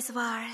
う Love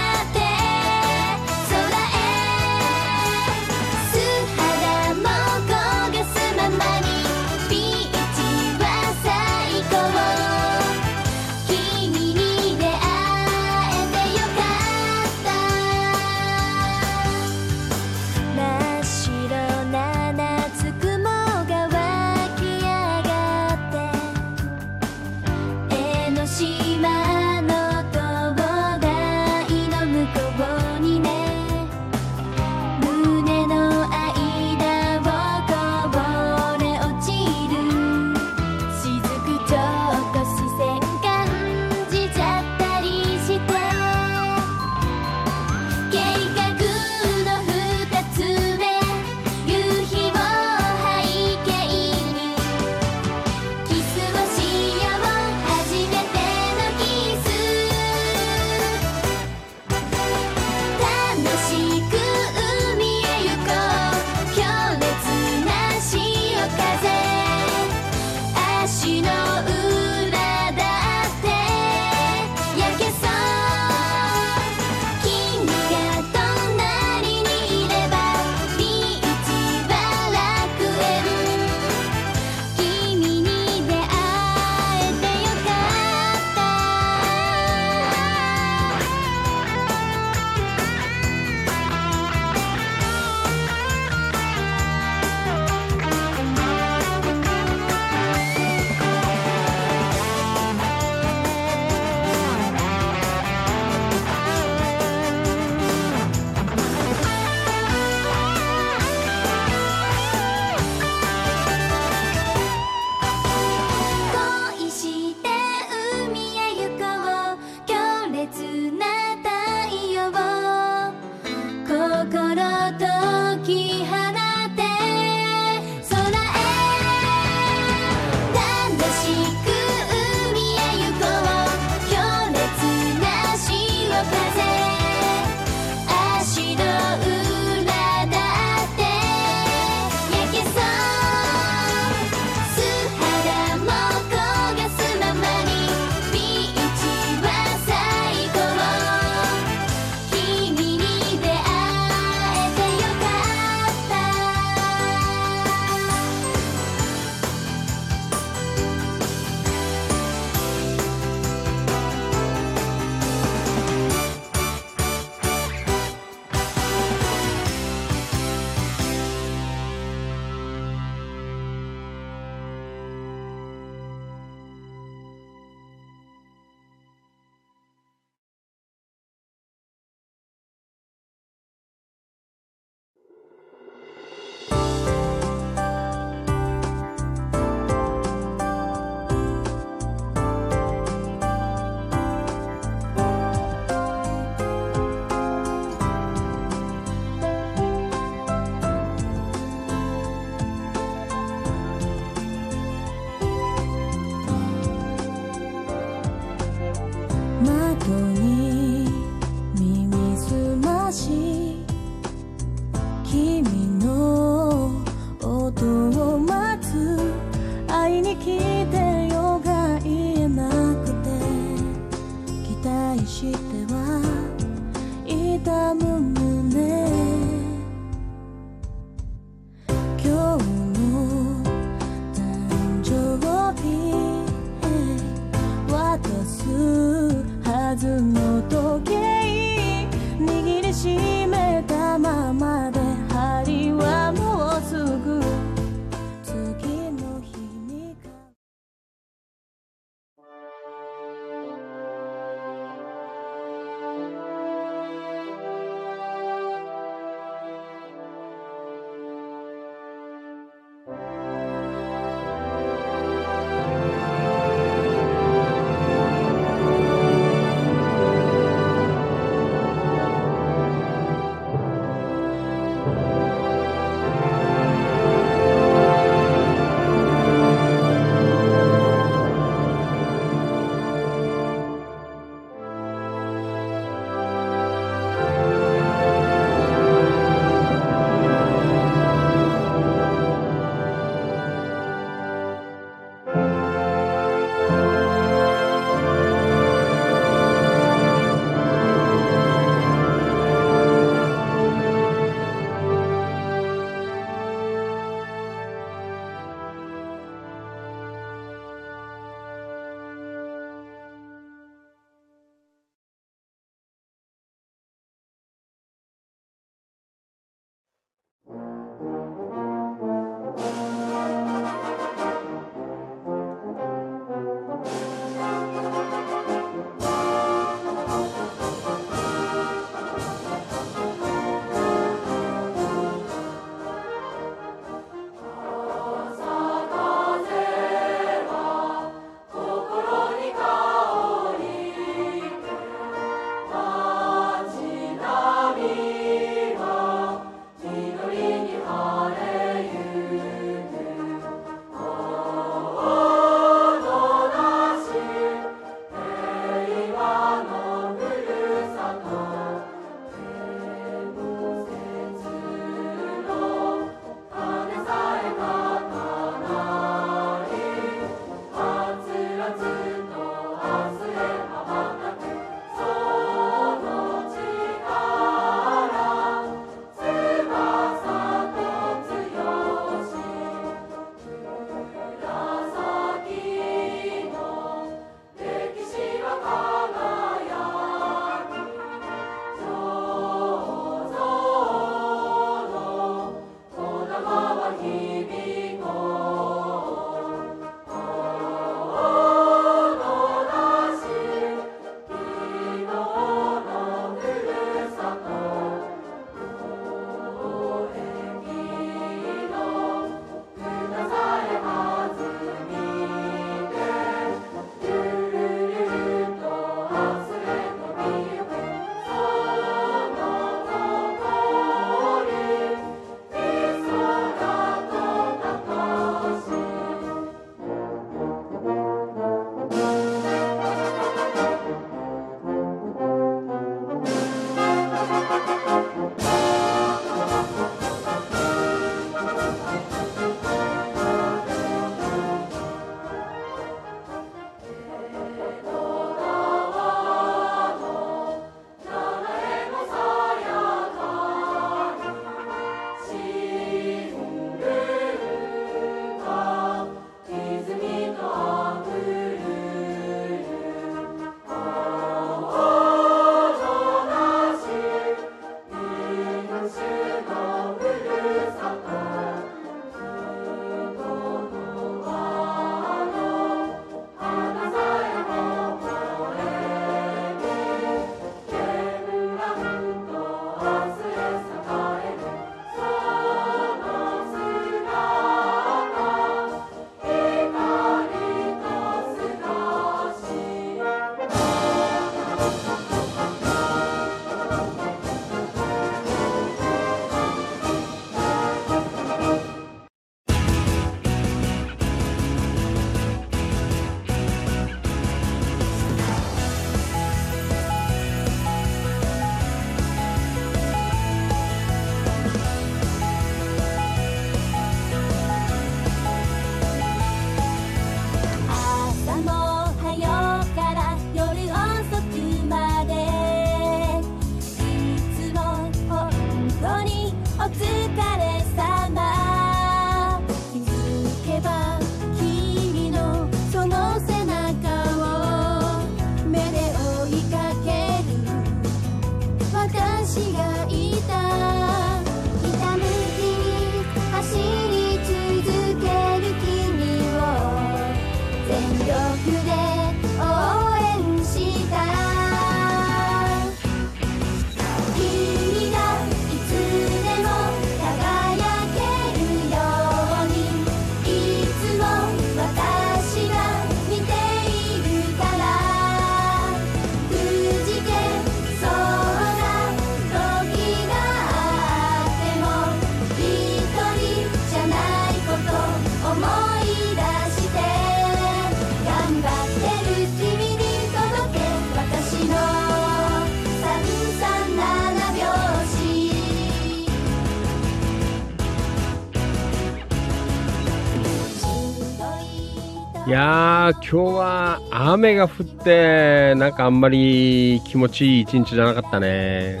いやー、今日は雨が降って、なんかあんまり気持ちいい一日じゃなかったね。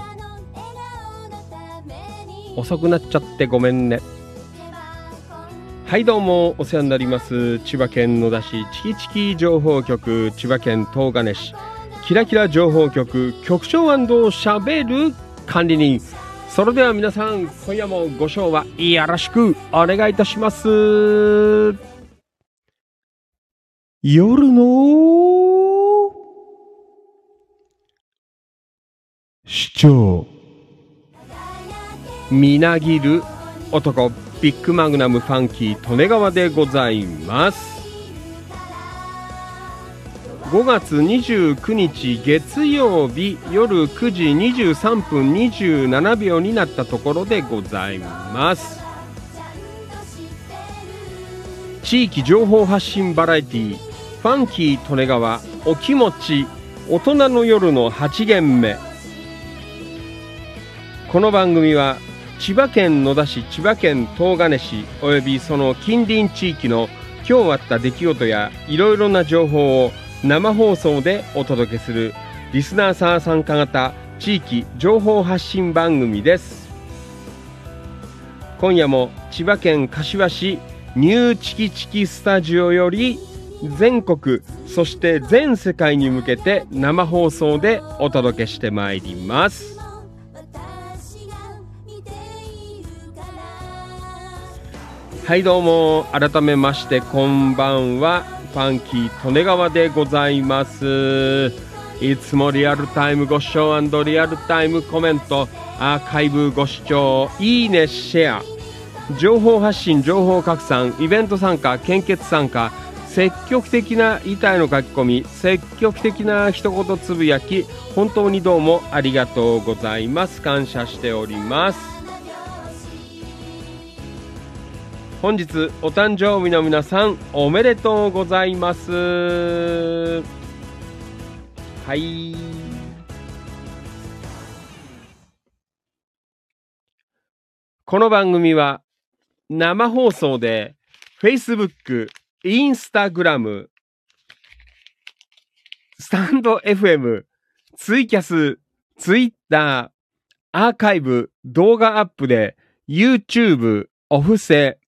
遅くなっちゃってごめんね。はい、どうも、お世話になります。千葉県野田市チキチキ情報局、千葉県東金市、キラキラ情報局、局長しゃべる管理人。それでは皆さん、今夜もご賞はよろしくお願いいたします。夜の市長。みなぎる男ビッグマグナムファンキー利根川でございます。5月29日月曜日夜9時23分27秒になったところでございます。地域情報発信バラエティファンキー利根川お気持ち大人の夜の8限目。この番組は千葉県野田市千葉県東金市およびその近隣地域の今日あった出来事やいろいろな情報を生放送でお届けするリスナーさん参加型地域情報発信番組です。今夜も千葉県柏市ニューチキチキスタジオより全国そして全世界に向けて生放送でお届けしてまいります。はいどうも改めましてこんばんは。ファンキー利根川でございます。いつもリアルタイムご視聴リアルタイムコメントアーカイブご視聴いいねシェア。情報発信情報拡散イベント参加献血参加積極的な板への書き込み積極的な一言つぶやき本当にどうもありがとうございます。感謝しております。本日お誕生日の皆さんおめでとうございます。はい。この番組は生放送で Facebook、Instagram、スタンド FM、ツイキャス、Twitter、アーカイブ、動画アップで YouTube、オフセ、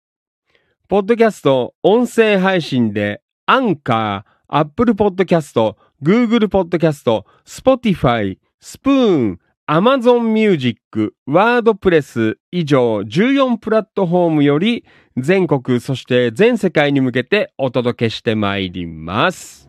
ポッドキャスト、音声配信で、アンカー、アップルポッドキャスト、Google ポッドキャスト、Spotify、スプーン、Amazon Music、ワードプレス以上14プラットフォームより全国そして全世界に向けてお届けしてまいります。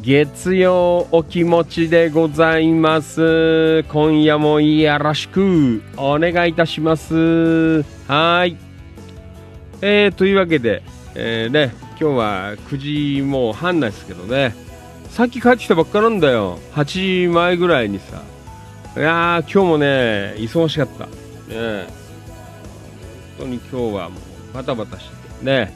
月曜お気持ちでございます。今夜もよろしくお願いいたします。はい。えー、というわけで、えー、ね、今日は9時もう半なんですけどね、さっき帰ってきたばっかなんだよ。8時前ぐらいにさ。いやー、今日もね、忙しかった。ね本当に今日はもうバタバタしてて。ね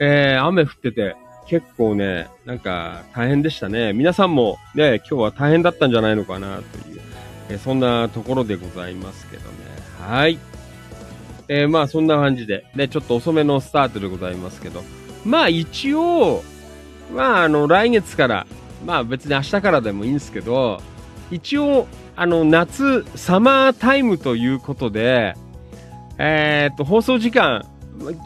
えー、雨降ってて、結構ね、なんか大変でしたね。皆さんもね、今日は大変だったんじゃないのかなという、えーそんなところでございますけどね。はい。えーまあそんな感じで、ね、ちょっと遅めのスタートでございますけど、まあ一応、まああの来月から、まあ別に明日からでもいいんですけど、一応、あの夏、サマータイムということで、えーっと、放送時間、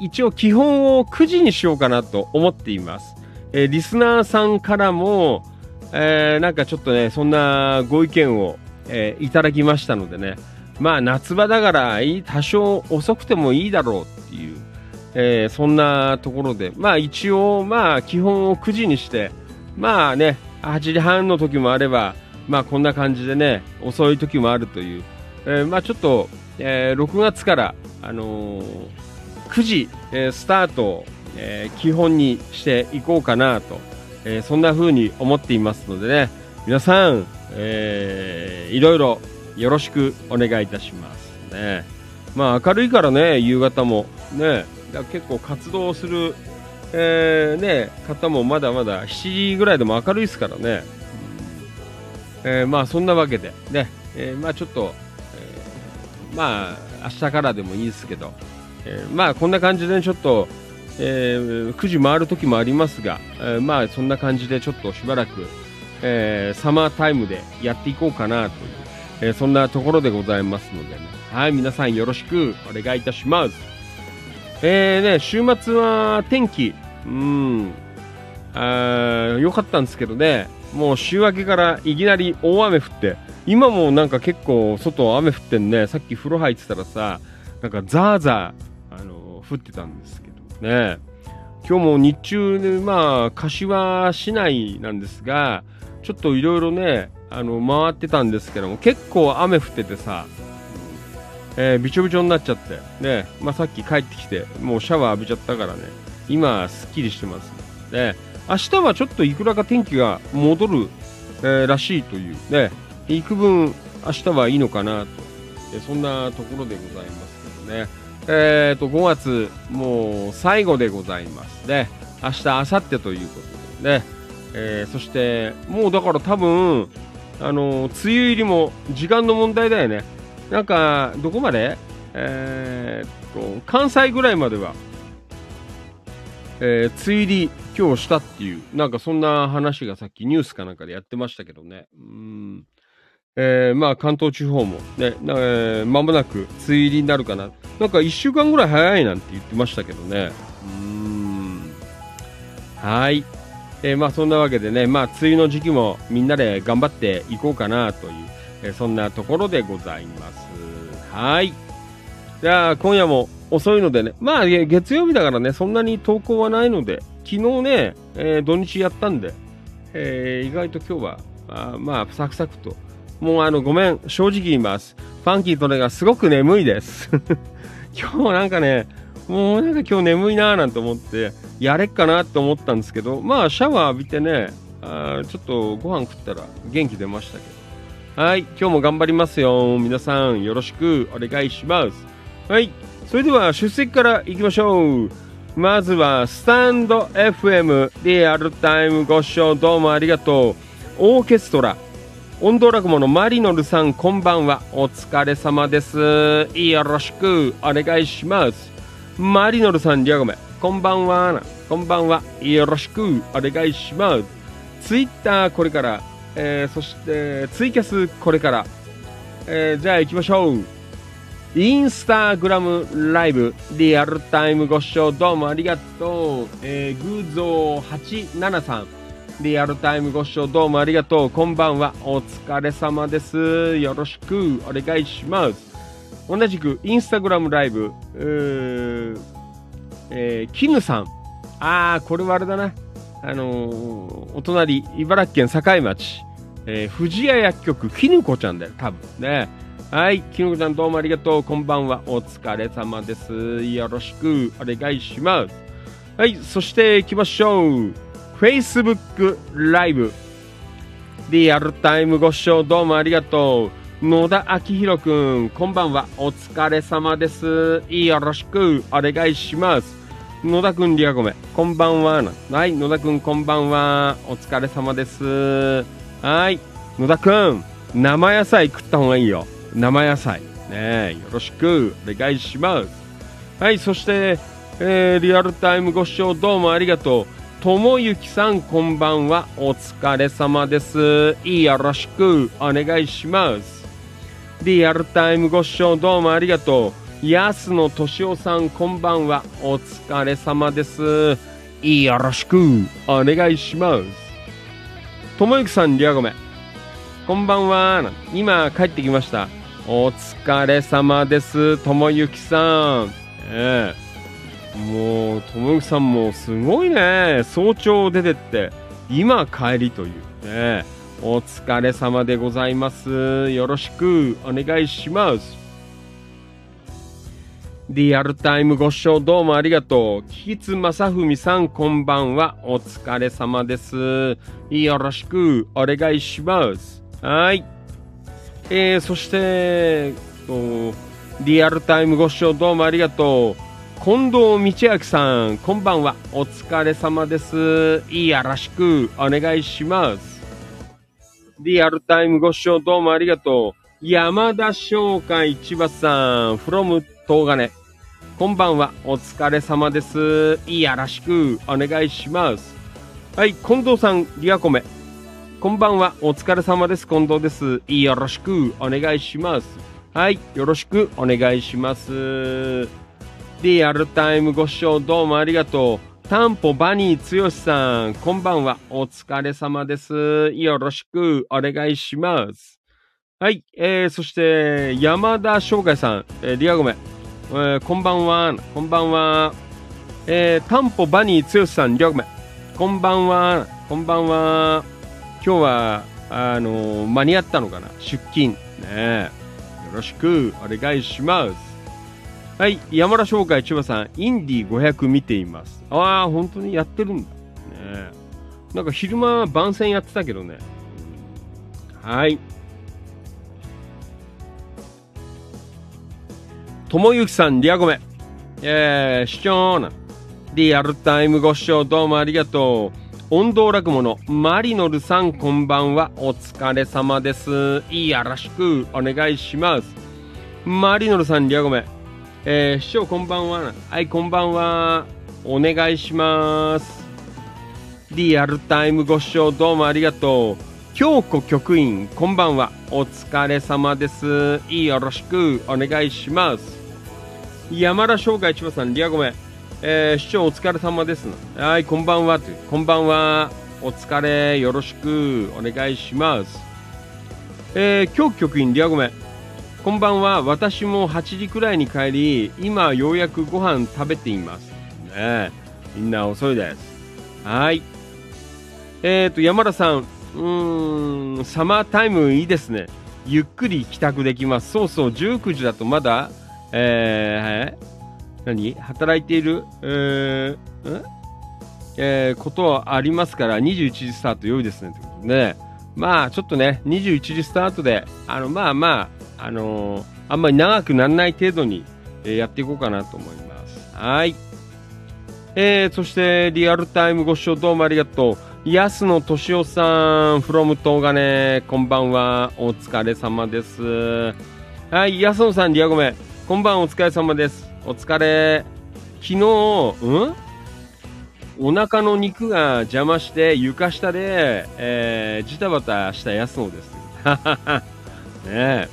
一応基本を9時にしようかなと思っています。えーリスナーさんからも、えーなんかちょっとね、そんなご意見を、えーいただきましたのでね、まあ夏場だから多少遅くてもいいだろうっていう、えーそんなところで、まあ一応まあ基本を9時にして、まあね、8時半の時もあれば、まあこんな感じでね、遅い時もあるという、えーまあちょっと、えー6月から、あのー9時、えスタートを、え基本にしていこうかなと、えそんな風に思っていますのでね、皆さん、えーいろいろよろしくお願いいたしますね。まあ明るいからね、夕方もね、だ結構活動する、えーね、方もまだまだ7時ぐらいでも明るいですからね。えーまあそんなわけでね、えーまあちょっと、えまあ明日からでもいいですけど、えまあこんな感じでちょっと、えー9時回る時もありますが、えまあそんな感じでちょっとしばらく、えサマータイムでやっていこうかなという、えそんなところでございますのでね、はい、皆さんよろしくお願いいたします。えーね、週末は天気、うん、良かったんですけどね、もう週明けからいきなり大雨降って、今もなんか結構外雨降ってんね、さっき風呂入ってたらさ、なんかザーザー、あの降ってたんですけどね。今日も日中ね、まあ、柏市内なんですが、ちょっといろいろね、あの、回ってたんですけども、結構雨降っててさ、えーびちょびちょになっちゃって、ね、まあさっき帰ってきて、もうシャワー浴びちゃったからね、今、すっきりしてますね。明日はちょっといくらか天気が戻る、えーらしいというね、幾分明日はいいのかなと、えそんなところでございますけどね。えーと、5月、もう最後でございますね。明日、明後日ということでね。えーそして、もうだから多分、あの梅雨入りも時間の問題だよね。なんか、どこまで？えーっと、関西ぐらいまでは、えー、梅雨入り今日したっていう、なんかそんな話がさっきニュースかなんかでやってましたけどね。うん。えーまあ関東地方もね、なえーもなく梅雨入りになるかな。なんか1週間ぐらい早いなんて言ってましたけどね。うん。はい。えーまあそんなわけでね、まあ梅雨の時期もみんなで頑張っていこうかなという、えそんなところでございます。はい。じゃあ今夜も遅いのでね、まあ月曜日だからね、そんなに投稿はないので、昨日ね、えー土日やったんで、えー意外と今日は、あまあ、サクサクと。もうあの、ごめん、正直言います。ファンキーとねがすごく眠いです。今日なんかね、もうなんか今日眠いなーなんて思って、やれっかなって思ったんですけど、まあ、シャワー浴びてね、あちょっとご飯食ったら元気出ましたけど。はい、今日も頑張りますよ。皆さん、よろしくお願いします。はい、それでは出席からいきましょう。まずは、スタンド FM リアルタイムご視聴どうもありがとう。オーケストラ、音頭落語のマリノルさん、こんばんは。お疲れ様です。よろしくお願いします。マリノルさん、リアゴメ、こんばんは。こんばんは。よろしくお願いします。ツイッターこれから、えーそしてツイキャスこれから、えーじゃあ行きましょう。インスタグラムライブリアルタイムご視聴どうもありがとう。えー、グーゾー873リアルタイムご視聴どうもありがとう。こんばんは。お疲れ様です。よろしくお願いします。同じくインスタグラムライブ、えー、キヌさん。あー、これはあれだな。あのーお隣、茨城県境町、えー、藤屋薬局、きぬこちゃんだよ、多分ね。はい、きぬこちゃんどうもありがとう。こんばんは。お疲れ様です。よろしくお願いします。はい、そして行きましょう。Facebook ライブ。リアルタイムご視聴どうもありがとう。野田明宏くん、こんばんは。お疲れ様です。よろしくお願いします。野田くん、リアゴメ、こんばんは。はい、野田くん、こんばんは。お疲れ様です。はい、野田くん、生野菜食った方がいいよ。生野菜。ね、よろしくお願いします。はい、そして、えーリアルタイムご視聴どうもありがとう。ともゆきさん、こんばんは。お疲れ様です。よろしくお願いします。リアルタイムご視聴どうもありがとう。安野敏夫さん、こんばんは。お疲れ様です。よろしくお願いします。ともゆきさん、リアゴメ。こんばんは。今帰ってきました。お疲れ様です。ともゆきさん。ええもう、ともゆきさんもすごいね。早朝出てって、今帰りというね。お疲れ様でございます。よろしくお願いします。リアルタイムご視聴どうもありがとう。キツマサフミさんこんばんは。お疲れ様です。よろしくお願いします。はい。えー、そして、とリアルタイムご視聴どうもありがとう。近藤道明さん、こんばんは。お疲れ様です。よろしくお願いします。リアルタイムご視聴どうもありがとう。山田商会千葉さん、from 東金。こんばんは。お疲れ様です。よろしくお願いします。はい、近藤さん、リアコメ。こんばんは。お疲れ様です。近藤です。よろしくお願いします。はい、よろしくお願いします。リアルタイムご視聴どうもありがとう。タンポバニーつよしさん、こんばんは。お疲れ様です。よろしくお願いします。はい、えー、そして、山田翔海さん、えー、リアゴメ、えー、こんばんは。こんばんは。えー、タンポバニーつよしさん、リアゴメ、こんばんは。こんばんは。今日は、あのー間に合ったのかな？出勤。ねよろしくお願いします。はい、山田商会千葉さん、インディ500見ています。ああ、本当にやってるんだ。ねなんか昼間番宣やってたけどね。はい。ともゆきさん、リアゴメ。えー、視聴な。リアルタイムご視聴どうもありがとう。音頭落語のマリノルさんこんばんは。お疲れ様です。よろしくお願いします。マリノルさん、リアゴメ。えー、師匠こんばんは。はい、こんばんは。お願いします。リアルタイムご視聴どうもありがとう。京子局員、こんばんは。お疲れ様です。よろしくお願いします。山田商会千葉さん、リアゴメ。えー、市長お疲れ様です。はい、こんばんは。こんばんは。お疲れ、よろしくお願いします。えー、京局員、リアゴメ。こんばんは。私も8時くらいに帰り、今ようやくご飯食べています。ねえみんな遅いです。はい。えーと、山田さん。うーん、サマータイムいいですね。ゆっくり帰宅できます。そうそう、19時だとまだ、えー、何？働いている、えー、えー、ことはありますから、21時スタート良いですね。ということでね。まあ、ちょっとね、21時スタートで、あの、まあまあ、あのーあんまり長くならない程度に、えーやっていこうかなと思います。はい。えー、そして、リアルタイムご視聴どうもありがとう。安野敏夫さん、from 東金、こんばんは。お疲れ様です。はい、安野さん、リアゴメ。こんばんお疲れ様です。お疲れ。昨日、ん？お腹の肉が邪魔して床下で、えー、ジタバタした安野です。ねえ。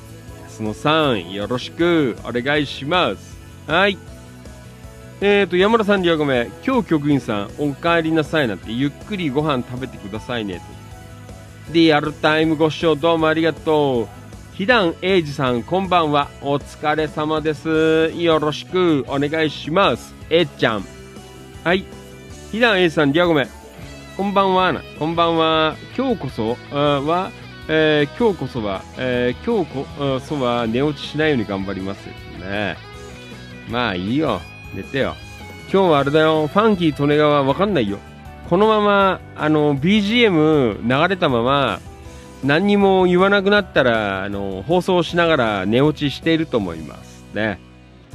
安野さん、よろしくお願いします。はい。えーと、山田さん、リアゴメ。今日局員さん、お帰りなさいなんて、ゆっくりご飯食べてくださいね。リアルタイムご視聴どうもありがとう。ひだんえいじさん、こんばんは。お疲れ様です。よろしくお願いします。えっちゃん。はい。ひだんえいじさん、リアゴメ。こんばんはな。こんばんは。今日こそは、えー今日こそは、えー今日こそは寝落ちしないように頑張りますね。まあいいよ。寝てよ。今日はあれだよ。ファンキー利根川わかんないよ。このまま、あの、BGM 流れたまま、何にも言わなくなったら、あの、放送しながら寝落ちしていると思います。ね。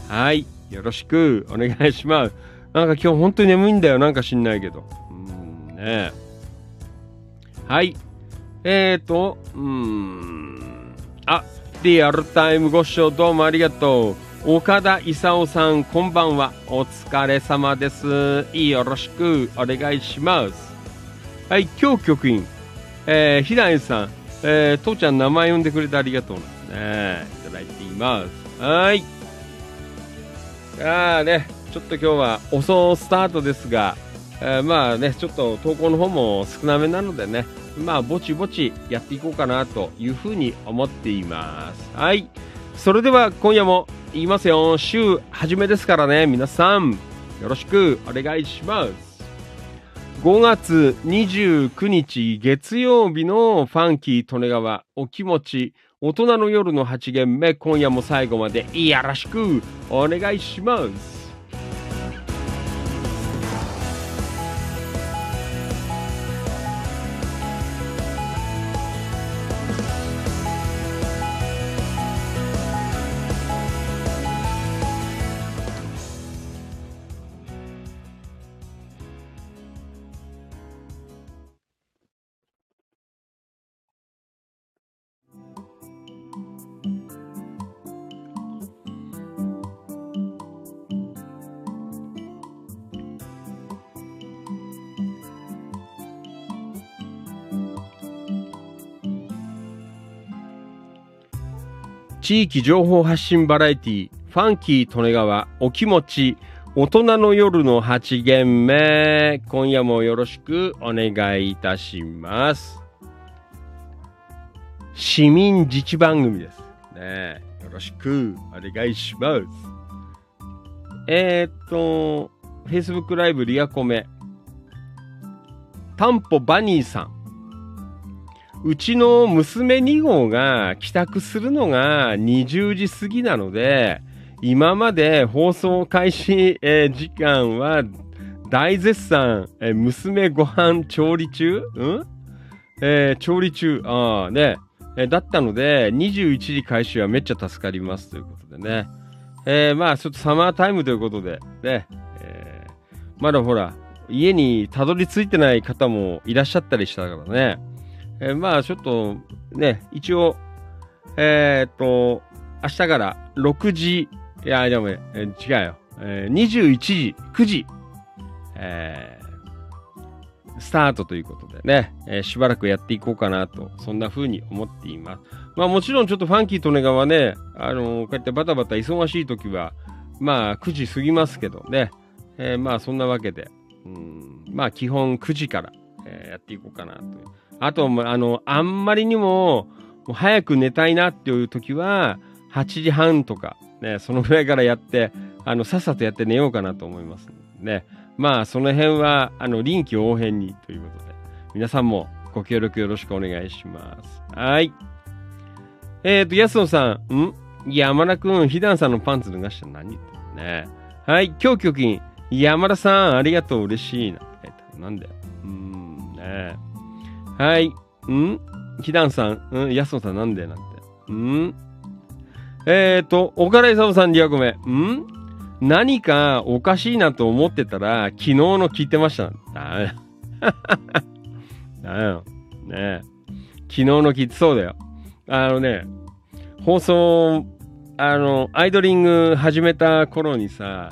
はい。よろしくお願いします。なんか今日本当に眠いんだよ。なんか知んないけど。うん、ねはい。えーと、うーん。あ、リアルタイムご視聴どうもありがとう。岡田勲さん、こんばんは。お疲れ様です。よろしくお願いします。はい、今日局員、えー、ひらえさん、えー、父ちゃん名前呼んでくれてありがとうなんですね。いただいています。はい。ああね、ちょっと今日は遅スタートですが、えーまあね、ちょっと投稿の方も少なめなのでね、まあ、ぼちぼちやっていこうかなというふうに思っています。はい。それでは今夜も言いますよ。週初めですからね、皆さん、よろしくお願いします。5月29日月曜日のファンキー利根川お気持ち大人の夜の8限目今夜も最後までよろしくお願いします。地域情報発信バラエティファンキー利根川お気持ち大人の夜の8限目。今夜もよろしくお願いいたします。市民自治番組です。ねよろしくお願いします。えー、っと Facebook ライブリアコメ。タンポバニーさん。うちの娘2号が帰宅するのが20時過ぎなので、今まで放送開始、えー時間は大絶賛、えー娘ご飯調理中？ん？えー調理中。ああ、ね。えーだったので、21時開始はめっちゃ助かりますということでね。えーまあ、ちょっとサマータイムということで、ね。えーまだほら、家にたどり着いてない方もいらっしゃったりしたからね。えーまあちょっとね、一応、えーっと、明日から6時、いや、でもね、えー違うよ。えー21時、9時、えースタートということでね、えーしばらくやっていこうかなと、そんな風に思っています。まあもちろんちょっとファンキー利根川ね、あのーこうやってバタバタ忙しい時は、まあ9時過ぎますけどね、えーまあそんなわけで、うんまあ基本9時から、えーやっていこうかなという。あと、あの、あんまりにも、もう早く寝たいなっていう時は、8時半とか、ね、そのぐらいからやって、あの、さっさとやって寝ようかなと思いますね。まあ、その辺は、あの、臨機応変にということで、皆さんもご協力よろしくお願いします。はい。えっ、ー、と、安野さん、ん？山田くん、ひだんさんのパンツ脱がしたら何言ってね。はい、今日局員、山田さん、ありがとう、嬉しいな。なんだよ。うーん、ねはい。ん？ひだんさん、ん、やすのさんなんでなんて。ん？えーと、岡田勲さん、リアコメ。ん？何かおかしいなと思ってたら、昨日の聞いてました。ダメ。ダメよ。ねえ。昨日の聞いてそうだよ。あのね、放送、あの、アイドリング始めた頃にさ、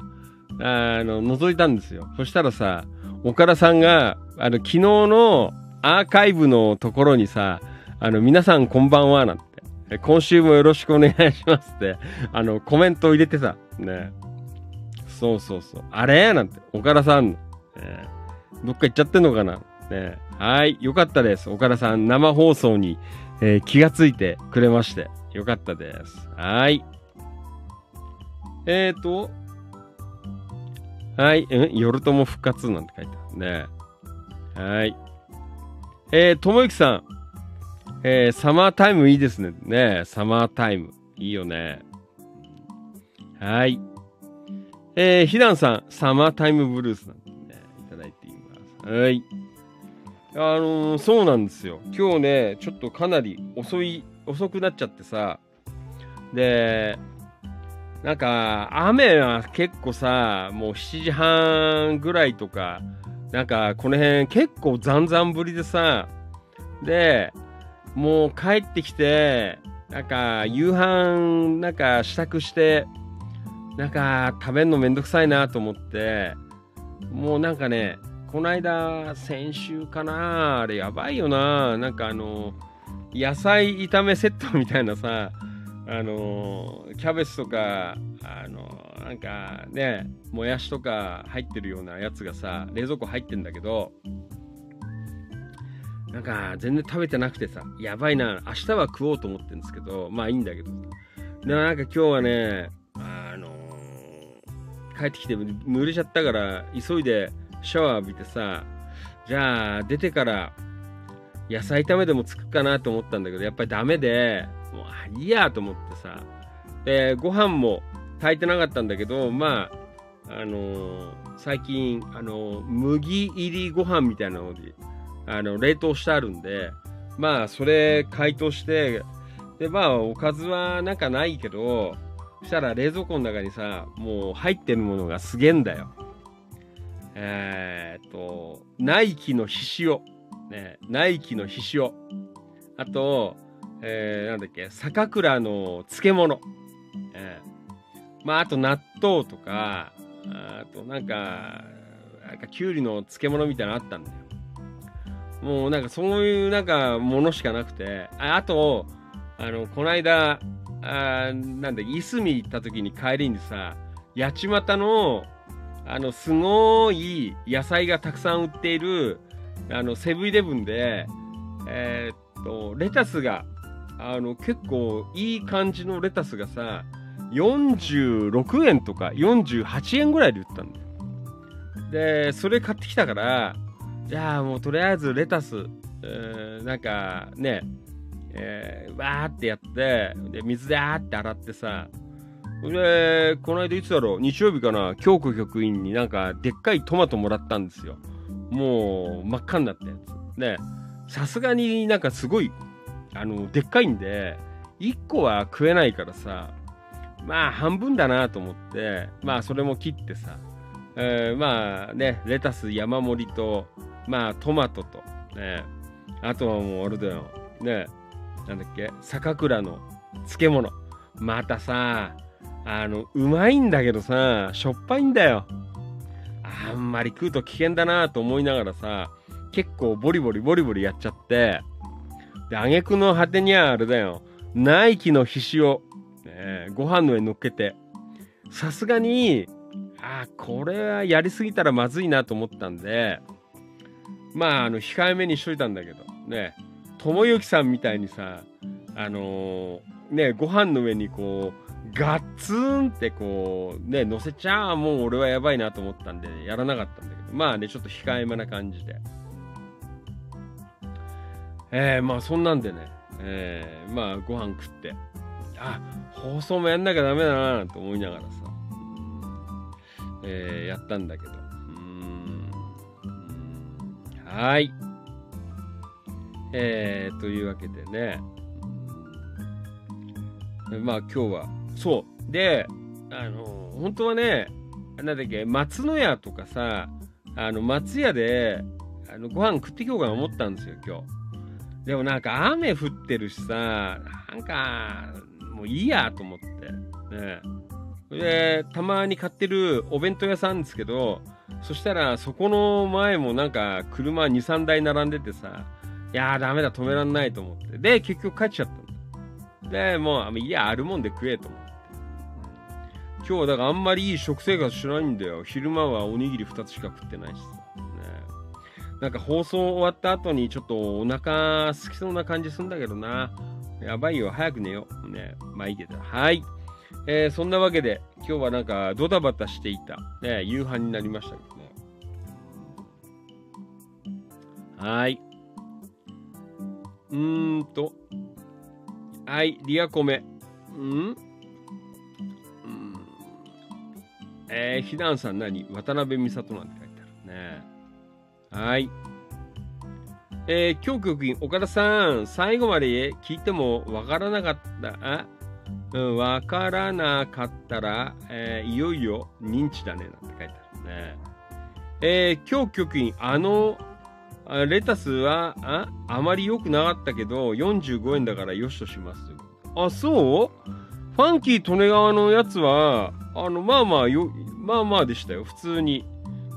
あの、覗いたんですよ。そしたらさ、岡田さんが、あの、昨日のアーカイブのところにさ、あの、皆さんこんばんは、なんて。今週もよろしくお願いしますって、あの、コメントを入れてさ、ね。そうそうそう。あれ？なんて、岡田さん、ね、どっか行っちゃってんのかなね。はい、よかったです。岡田さん、生放送に、えー気がついてくれまして、よかったです。はい。えーと、はい、うん、夜とも復活なんて書いてあるね。はい。えー、ともゆきさん。えー、サマータイムいいですね。ねサマータイム。いいよね。はい。えー、ひだんさん、サマータイムブルースなんてね、いただいています。はい。あのーそうなんですよ。今日ね、ちょっとかなり遅い、遅くなっちゃってさ。で、なんか、雨は結構さ、もう7時半ぐらいとか、なんか、この辺結構ざんざんぶりでさ、で、もう帰ってきて、なんか、夕飯、なんか支度して、なんか食べるのめんどくさいなと思って、もうなんかね、この間、先週かな、あれやばいよな、なんかあの、野菜炒めセットみたいなさ、あの、キャベツとか、あの、なんかね、もやしとか入ってるようなやつがさ、冷蔵庫入ってんだけど、なんか全然食べてなくてさ、やばいな、明日は食おうと思ってるんですけど、まあいいんだけど。で、なんか今日はね、あの帰ってきて濡れちゃったから、急いでシャワー浴びてさ、じゃあ出てから野菜炒めでも作るかなと思ったんだけど、やっぱりダメで、もうあいいやと思ってさ、で、ご飯も炊いてなかったんだけど、まあ、あの最近、あの麦入りご飯みたいなので、あの、冷凍してあるんで、まあ、それ解凍して、で、まあ、おかずはなんかないけど、そしたら冷蔵庫の中にさ、もう入ってるものがすげえんだよ。えー、っと、ナイキのひしお。ね、ナイキのひしお。あと、えー、なんだっけ、坂倉の漬物。えー、まあ、あと納豆とか、あとなんか、なんかきゅうりの漬物みたいなのあったんだよ。もうなんかそういうなんかものしかなくて、ああと、あの、この間、あなんだ、いすみ行った時に帰りにさ、八街の、あの、すごい野菜がたくさん売っている、あの、セブンイレブンで、えーっと、レタスが、あの、結構いい感じのレタスがさ、46円とか48円ぐらいで売ったんだよ。で、それ買ってきたから、じゃあもうとりあえずレタス、えーなんかね、えーわーってやって、で、水であーって洗ってさ、で、この間いつだろう、日曜日かな、京子局員になんかでっかいトマトもらったんですよ。もう真っ赤になったやつ。で、さすがになんかすごい、あの、でっかいんで、1個は食えないからさ、まあ半分だなと思って、まあそれも切ってさ、えーまあね、レタス山盛りと、まあトマトと、ね、あとはもうあれだよ、ね、なんだっけ、坂倉の漬物。またさ、あの、うまいんだけどさ、しょっぱいんだよ。あんまり食うと危険だなと思いながらさ、結構ボリボリボリボリやっちゃって、で、挙句の果てにはあれだよ、ナイキのひしを、ね、ご飯の上に乗っけて、さすがに、あこれはやりすぎたらまずいなと思ったんで、まあ、あの、控えめにしといたんだけど、ね、友之さんみたいにさ、あのーね、ご飯の上にこう、ガッツンってこう、ね、乗せちゃあもう俺はやばいなと思ったんで、やらなかったんだけど、まあね、ちょっと控えめな感じで。えー、まあそんなんでね、えー、まあご飯食って、あ、放送もやんなきゃダメだなと思いながらさ、えー、やったんだけど、うーん、はい。えー、というわけでね、まあ今日は、そう。で、あの、本当はね、なんだっけ、松の屋とかさ、あの、松屋で、あの、ご飯食ってきようかな思ったんですよ、今日。でもなんか雨降ってるしさ、なんか、もういいやと思って。ね。で、たまに買ってるお弁当屋さんですけど、そしたらそこの前もなんか車2、3台並んでてさ、いやーダメだ、止めらんないと思って。で、結局帰っちゃったんだ。で、もう、あいや、あるもんで食えと思って。今日だからあんまりいい食生活しないんだよ。昼間はおにぎり2つしか食ってないしさ。ね、なんか放送終わった後にちょっとお腹空きそうな感じするんだけどな。やばいよ、早く寝よう。ね、まあいいけど。はい。えーそんなわけで、今日はなんかドタバタしていた、ね、夕飯になりましたけどね。はい。うーんと。はい、リアコメ。うん？うんえー、ひなんさん何？渡辺美里なんて書いてあるね。はい。えー、今日局員、岡田さん、最後まで聞いてもわからなかった、あ？うん、わからなかったら、えーいよいよ認知だね、なんて書いてあるね。えー、今日局員、あの、レタスは、あ？あまり良くなかったけど、45円だからよしとします。あ、そう？ファンキー利根川のやつは、あの、まあまあよ、まあまあでしたよ。普通に。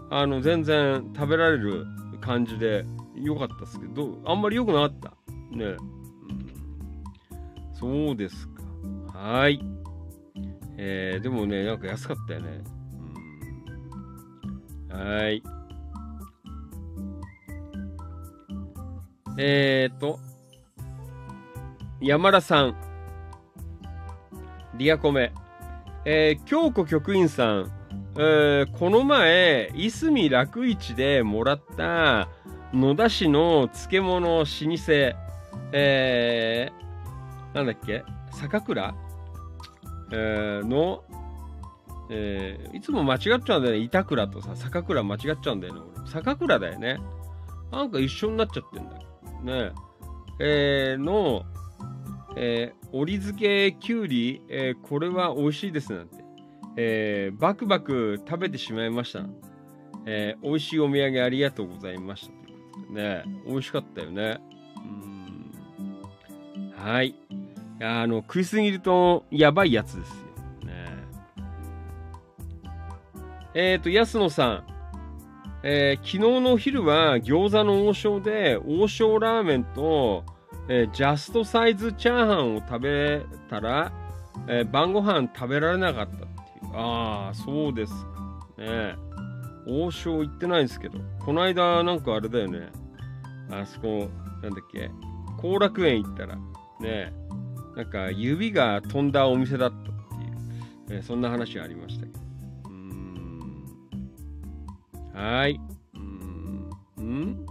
あの、全然食べられる感じで良かったですけど、あんまり良くなかった。ね、うん、そうですか。はい。えー、でもね、なんか安かったよね。うん、はい。えーと、山田さん、リアコメ、えー、京子局員さん、えー、この前、いすみ楽市でもらった野田市の漬物老舗、えー、なんだっけ？坂倉、えー、の、えー、いつも間違っちゃうんだよね。板倉とさ、坂倉間違っちゃうんだよね。俺坂倉だよね。なんか一緒になっちゃってんだよ。ね。えー、の、えー、折り漬けきゅうり、えー、これは美味しいですなんて。えー、バクバク食べてしまいました。えー、美味しいお土産ありがとうございました。ね、美味しかったよね。うん。はい。あの、食いすぎるとやばいやつですよ。ね。えっ、ー、と、安野さん。えー、昨日のお昼は餃子の王将で王将ラーメンと、えー、ジャストサイズチャーハンを食べたら、えー、晩ご飯食べられなかったっていう。ああ、そうですか。ね王将行ってないんですけど、この間なんかあれだよね。あそこ、なんだっけ、後楽園行ったら、ねなんか指が飛んだお店だったっていう、え、そんな話ありましたけど。はい。うーん。ん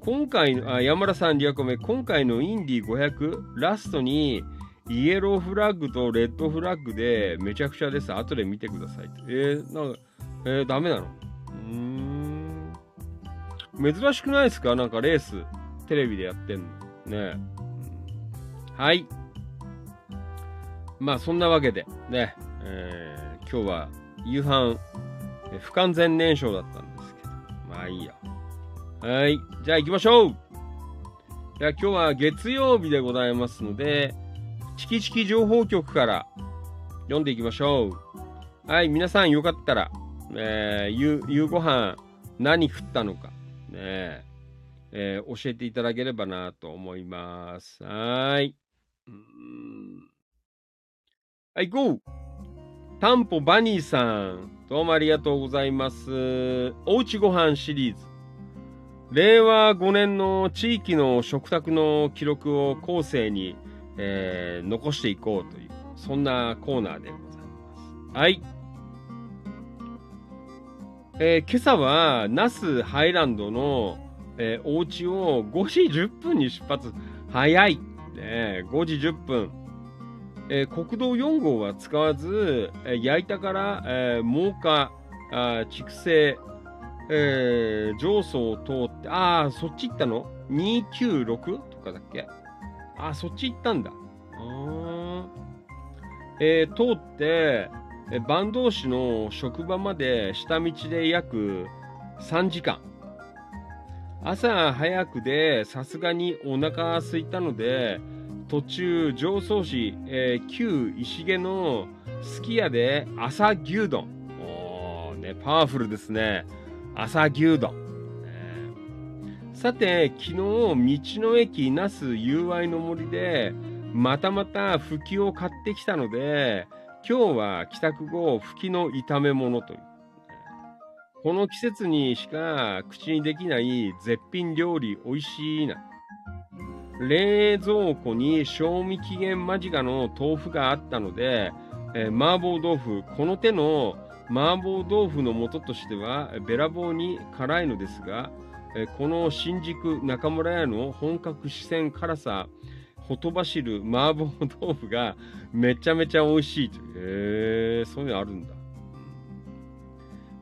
今回の、あ、山田さん、リアコメ、今回のインディ500、ラストに、イエローフラッグとレッドフラッグでめちゃくちゃです。後で見てください。えー、なんか、えー、ダメなの？うーん。珍しくないですか？なんかレース、テレビでやってんの。ねはい。まあ、そんなわけで、ね、えー、今日は夕飯、不完全燃焼だったんですけど、まあいいや。はい。じゃあ行きましょうじゃあ今日は月曜日でございますので、チキチキ情報局から読んでいきましょう。はい、皆さんよかったら、えー、夕夕ご飯何食ったのか、ねえー、教えていただければなと思います。はい。はい、ゴータンポバニーさん、どうもありがとうございます。おうちご飯シリーズ。令和5年の地域の食卓の記録を後世に、えー、残していこうという、そんなコーナーでございます。はい。えー、今朝は、那須ハイランドの、えー、お家を5時10分に出発。早い。ね、5時10分。えー、国道4号は使わず、えー、矢板から、えー、真岡、あ筑西、え、上層を通って、ああ、そっち行ったの ?296 とかだっけ？ああ、そっち行ったんだ。あえー、通って、坂東市の職場まで下道で約3時間。朝早くでさすがにお腹空いたので、途中上総市、えー、旧石毛のすき家で朝牛丼。お、ね、パワフルですね。朝牛丼。さて、昨日、道の駅那須友愛の森で、またまたふきを買ってきたので、今日は帰宅後、ふきの炒め物という。この季節にしか口にできない絶品料理美味しいな。冷蔵庫に賞味期限間近の豆腐があったので、えー、麻婆豆腐、この手の麻婆豆腐の素としてはべらぼうに辛いのですが、えー、この新宿中村屋の本格四川辛さ、ほとばしる麻婆豆腐がめちゃめちゃ美味しいという。へえ、そういうのあるんだ。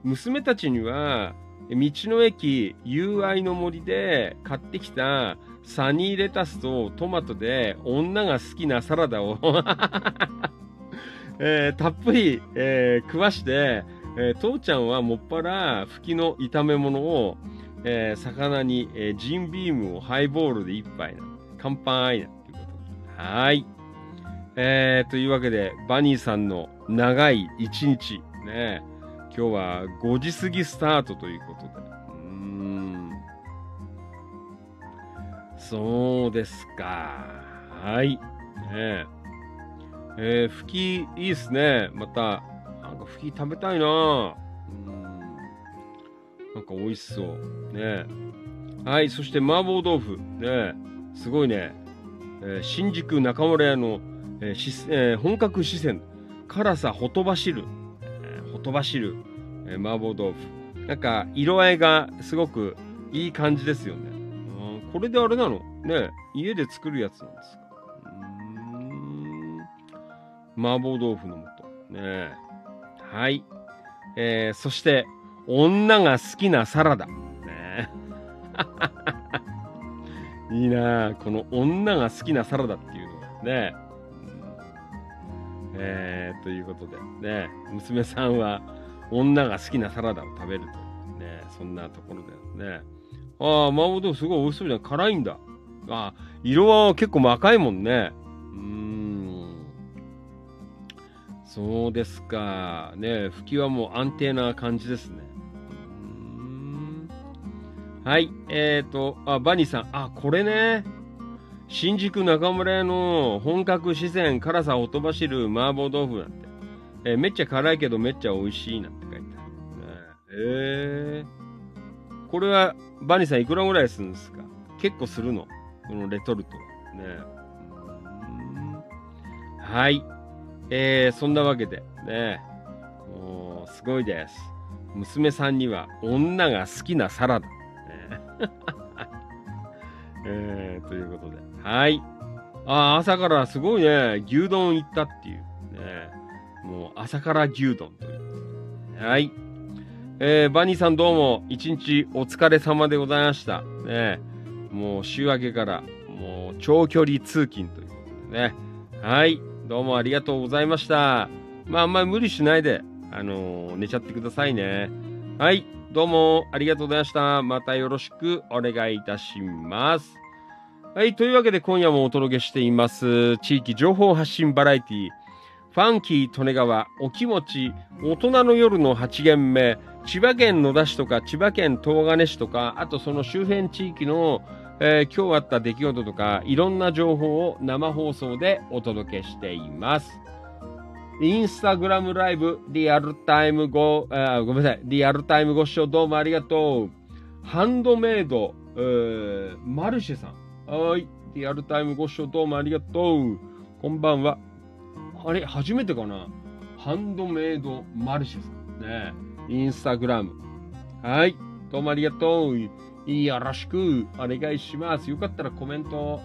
娘たちには、道の駅友愛の森で買ってきたサニーレタスとトマトで女が好きなサラダを えー、たっぷり、えー、食わして、えー、父ちゃんはもっぱら吹きの炒め物を、え魚に、えジンビームをハイボールで一杯な。乾杯な。はい。えー、というわけで、バニーさんの長い一日。ね。今日は5時過ぎスタートということで。うん。そうですか。はい。ねえ。えー、ふき、いいっすね。また、なんかふき食べたいなうん。なんか美味しそう。ねはい。そして麻婆豆腐。ねすごいね。えー新宿中村屋の、えーえー本格四川辛さほとばしる、えーほとばしる、えー麻婆豆腐。なんか色合いがすごくいい感じですよね。これであれなの？ね家で作るやつなんですか？ー麻婆豆腐の素。ね。はい、えーそして女が好きなサラダ。ね。いいなあこの女が好きなサラダっていうのがね。えー、ということでね、娘さんは女が好きなサラダを食べるというね、そんなところだよね。ああ、麻婆豆腐すごい美味しそうじゃん。辛いんだ。あ色は結構赤いもんね。うーん。そうですか。ね、吹きはもう安定な感じですね。はい、えーと、あ、バニーさん、あ、これね。新宿中村屋の本格四川辛さほとばしる麻婆豆腐なんて。えーめっちゃ辛いけどめっちゃ美味しいなんて書いてある。えー、これは、バニーさんいくらぐらいするんですか？結構するの？このレトルトは。ねはい。えー、そんなわけで、ね。もう、すごいです。娘さんには女が好きなサラダ。えー、ということで。はい。あ朝からすごいね、牛丼行ったっていう。ね、もう朝から牛丼という。はい。えー、バニーさんどうも一日お疲れ様でございました。ね、もう週明けからもう長距離通勤ということでね。はい。どうもありがとうございました。まああんまり無理しないで、あのー寝ちゃってくださいね。はい。どうもありがとうございました。またよろしくお願いいたします。はい。というわけで今夜もお届けしています。地域情報発信バラエティファンキー利根川お気持ち大人の夜の8限目千葉県野田市とか千葉県東金市とかあとその周辺地域の、えー今日あった出来事とかいろんな情報を生放送でお届けしています。インスタグラムライブリアルタイムご、あごめんなさい。リアルタイムご視聴どうもありがとう。ハンドメイド、えーマルシェさん。はい。リアルタイムご視聴どうもありがとう。こんばんは。あれ、初めてかな？ハンドメイドマルシェさん。ねインスタグラム。はい。どうもありがとう。よろしくお願いします。よかったらコメント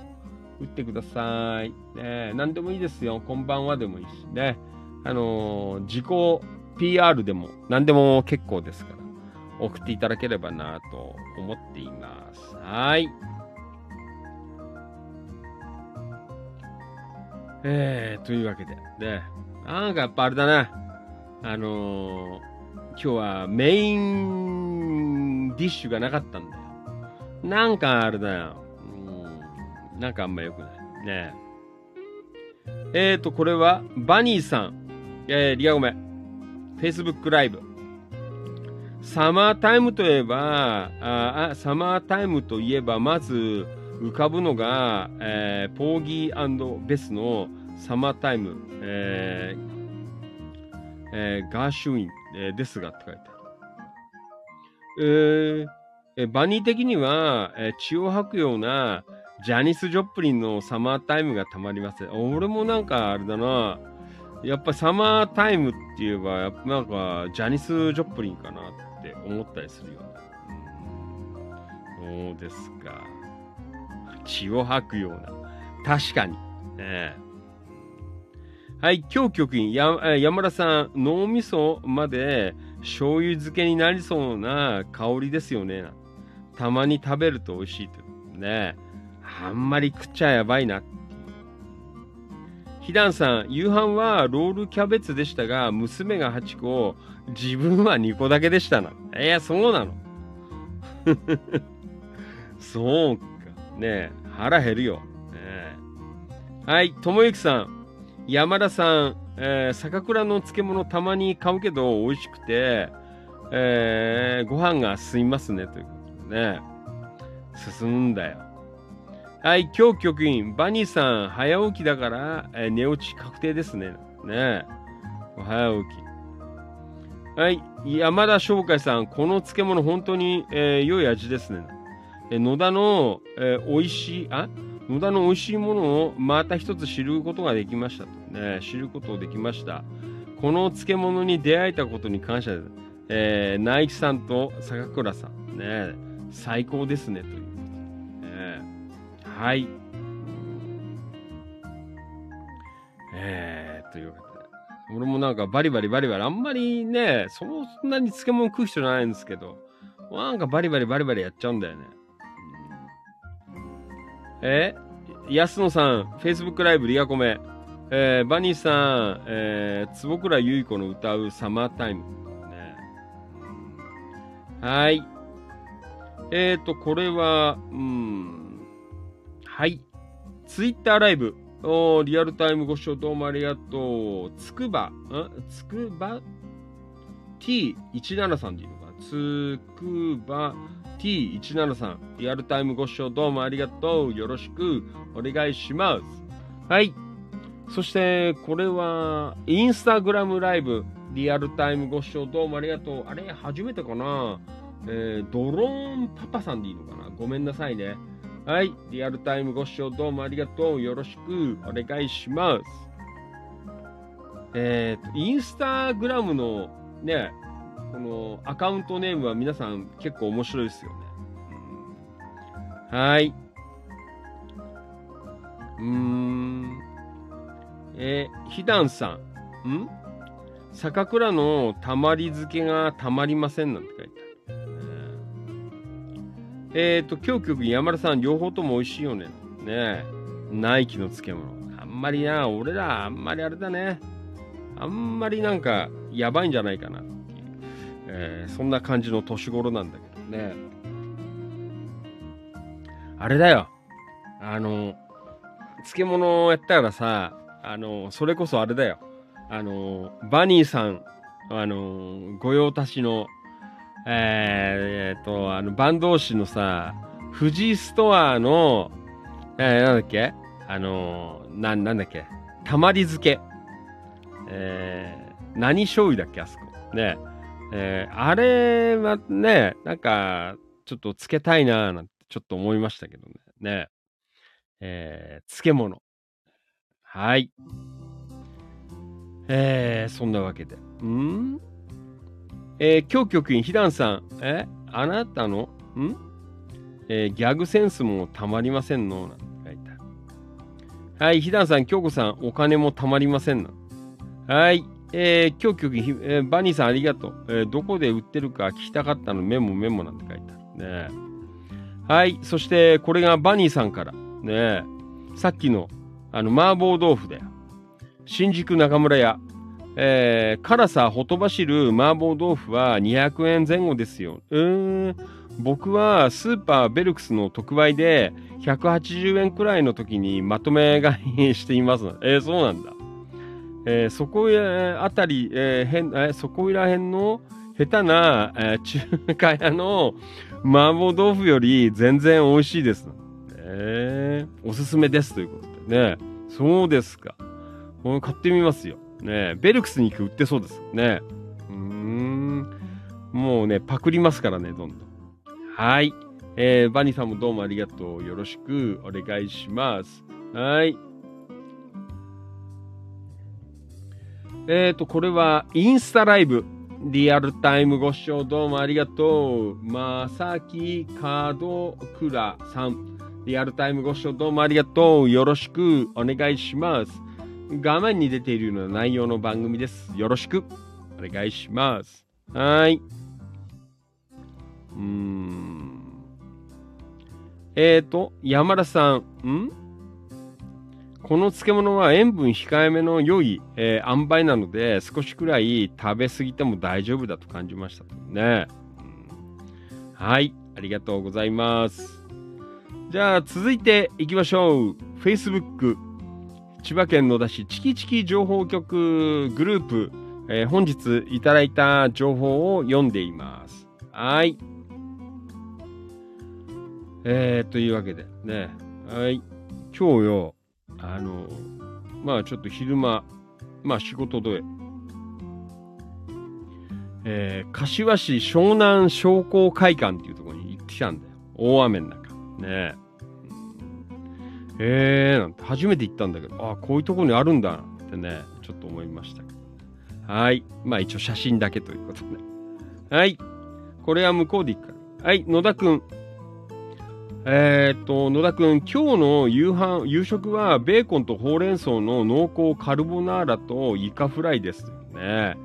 打ってください。ね何でもいいですよ。こんばんはでもいいしね。あのー自己 PR でも何でも結構ですから、送っていただければなと思っています。はい。えー、というわけで、ね、なんかやっぱあれだな、あのー今日はメインディッシュがなかったんだよ。なんかあれだよ。うん、なんかあんま良くない。ねええーと、これは、バニーさん。えー、リアゴメ。Facebook ライブ。サマータイムといえば、ああサマータイムといえば、まず浮かぶのが、えーポーギーベスのサマータイム、えーえーガーシュウィン、えーですがって書いてある。えーえーバニー的には、えー血を吐くようなジャニス・ジョプリンのサマータイムがたまりません。俺もなんかあれだな、やっぱサマータイムって言えば、やっぱなんかジャニス・ジョップリンかなって思ったりするよね。うんそうですか。血を吐くような。確かに。ねはい、今日局員、や山田さん、脳みそまで醤油漬けになりそうな香りですよね。たまに食べると美味しいと。ねあんまり食っちゃやばいなって。ひだんさん、夕飯はロールキャベツでしたが、娘が8個、自分は2個だけでしたな。いや、そうなの。そうか。ねえ、腹減るよ。ねはい、ともゆきさん。山田さん、えー、酒蔵の漬物たまに買うけど美味しくて、えー、ご飯が進みますね、ということでね。進むんだよ。はい、今日局員、バニーさん、早起きだから、えー寝落ち確定ですね。ね早起き。はい、山田翔海さん、この漬物本当に、えー良い味ですね。えー野田の、えー美味しい、あ？野田の美味しいものをまた一つ知ることができましたと。ね、知ることできました。この漬物に出会えたことに感謝です。えー、ナイキさんと坂倉さん、ね、最高ですね、という。はい。えー、というわけで。俺もなんかバリバリバリバリ、あんまりね、そんなに漬物食う人じゃないんですけど、なんかバリバリバリバリやっちゃうんだよね。え安野さん、Facebook ライブリアコメ。えー、バニーさん、えー、坪倉優子の歌うサマータイム。ね、はい。えーと、これは、うん。はい。ツイッターライブ。おリアルタイムご視聴どうもありがとう。つくば、ん？つくば？T173 でいいのかな？つくば T173 リアルタイムご視聴どうもありがとう。よろしくお願いします。はい。そして、これは、インスタグラムライブ、リアルタイムご視聴どうもありがとう。あれ、初めてかな？えー、ドローンパパさんでいいのかな？ごめんなさいね。はい。リアルタイムご視聴どうもありがとう。よろしくお願いします。えーと、インスタグラムのね、このアカウントネームは皆さん結構面白いですよね。はい。うーん。えー、ひだんさん。ん？酒蔵のたまり漬けがたまりませんなんて書いて。えっ、と、今日局山田さん、両方とも美味しいよね。ねえ。ナイキの漬物。あんまりな、俺ら、あんまりあれだね。あんまりなんか、やばいんじゃないかなっていう。えーそんな感じの年頃なんだけどね。あれだよ。あの、漬物をやったらさ、あの、それこそあれだよ。あの、バニーさん、あの、御用達の、えーえーと、あの、坂東市のさ、富士ストアの、えーなんだっけ？あの、な、なんだっけ？たまり漬け。えー何醤油だっけあそこ？ね。えーあれはね、なんか、ちょっとつけたいなーなんてちょっと思いましたけどね。ね。えー漬物。はい。えー、そんなわけで。ん？えー、今日局員、ひだんさん。えあなたの？ん？えーギャグセンスもたまりませんの？なんて書いてある。はい、ひだんさん、京子さん、お金もたまりませんの？はい。えー、今日局員、えーバニーさんありがとう、えーどこで売ってるか聞きたかったの？メモメモなんて書いてあるね。はい。そして、これがバニーさんから。ねさっきの、あの、麻婆豆腐だよ。新宿中村屋。えー、辛さほとばしる麻婆豆腐は200円前後ですよ。うーん。僕はスーパーベルクスの特売で180円くらいの時にまとめ買いしています。えー、そうなんだ。えーそこやあたり、えー変えーそこいらへんの下手な、え中華屋の麻婆豆腐より全然美味しいです。えおすすめですということでね。そうですか。買ってみますよ。ねベルクスに行く売ってそうです。ねうん。もうね、パクりますからね、どんどん。はい。えーバニーさんもどうもありがとう。よろしくお願いします。はい。えっ、ー、と、これはインスタライブ。リアルタイムご視聴どうもありがとう。まさきかどくらさん。リアルタイムご視聴どうもありがとう。よろしくお願いします。画面に出ているような内容の番組です。よろしくお願いします。はい。うーん。えーと、山田さん、ん？この漬物は塩分控えめの良い、えー塩梅なので少しくらい食べ過ぎても大丈夫だと感じましたね。はい、ありがとうございます。じゃあ続いていきましょう。Facebook。千葉県野田市チキチキ情報局グループ、えー本日いただいた情報を読んでいます。はい。えー、というわけでね、はい。今日よ、あの、まあちょっと昼間、まあ仕事で、えー、柏市湘南商工会館っていうところに行ってきたんだよ。大雨の中。ねうんえー、なんて初めて行ったんだけど、あこういうところにあるんだってね、ちょっと思いました。はい。まあ一応写真だけということで。はい。これは向こうで行くから。はい、野田くん。えーっと、野田くん、今日の夕飯、夕食はベーコンとほうれん草の濃厚カルボナーラとイカフライですね。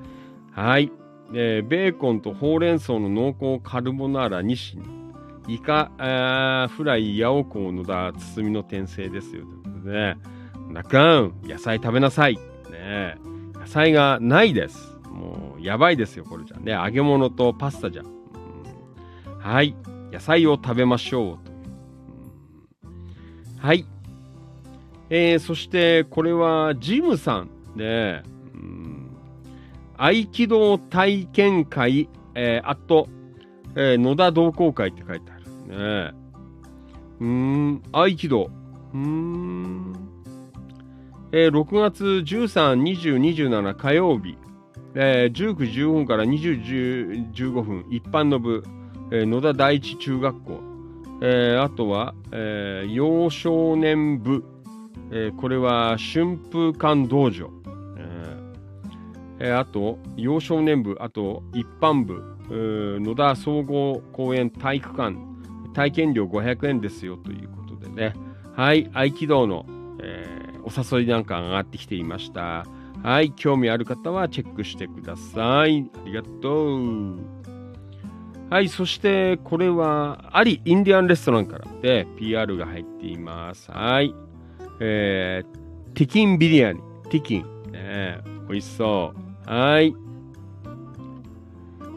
はい。えーベーコンとほうれん草の濃厚カルボナーラ2品。イカ、あーフライ、ヤオコー野田、包みの転生ですよ。ということでね。野田くん、野菜食べなさい。ね野菜がないです。もう、やばいですよ、これじゃね。揚げ物とパスタじゃ。うんはい。野菜を食べましょう。といううんはい。えー、そして、これは、ジムさんね。うん合気道体験会、えー、あと、えー野田同好会って書いてある。ね。うーん、合気道。うーん。えー6月13、20、27火曜日、えー19、15分から20、15分、一般の部、えー野田第一中学校、えーあとは、えー幼少年部、えーこれは春風館道場、えーあと幼少年部、あと一般部、野田総合公園体育館、体験料500円ですよということでね、はい、合気道の、えーお誘いなんか上がってきていました。はい、興味ある方はチェックしてください。ありがとう。はい、そしてこれは、アリインディアンレストランからで PR が入っています。はい。えー、ティキンビリヤニ、ティキン。ね、美味しそう。はい。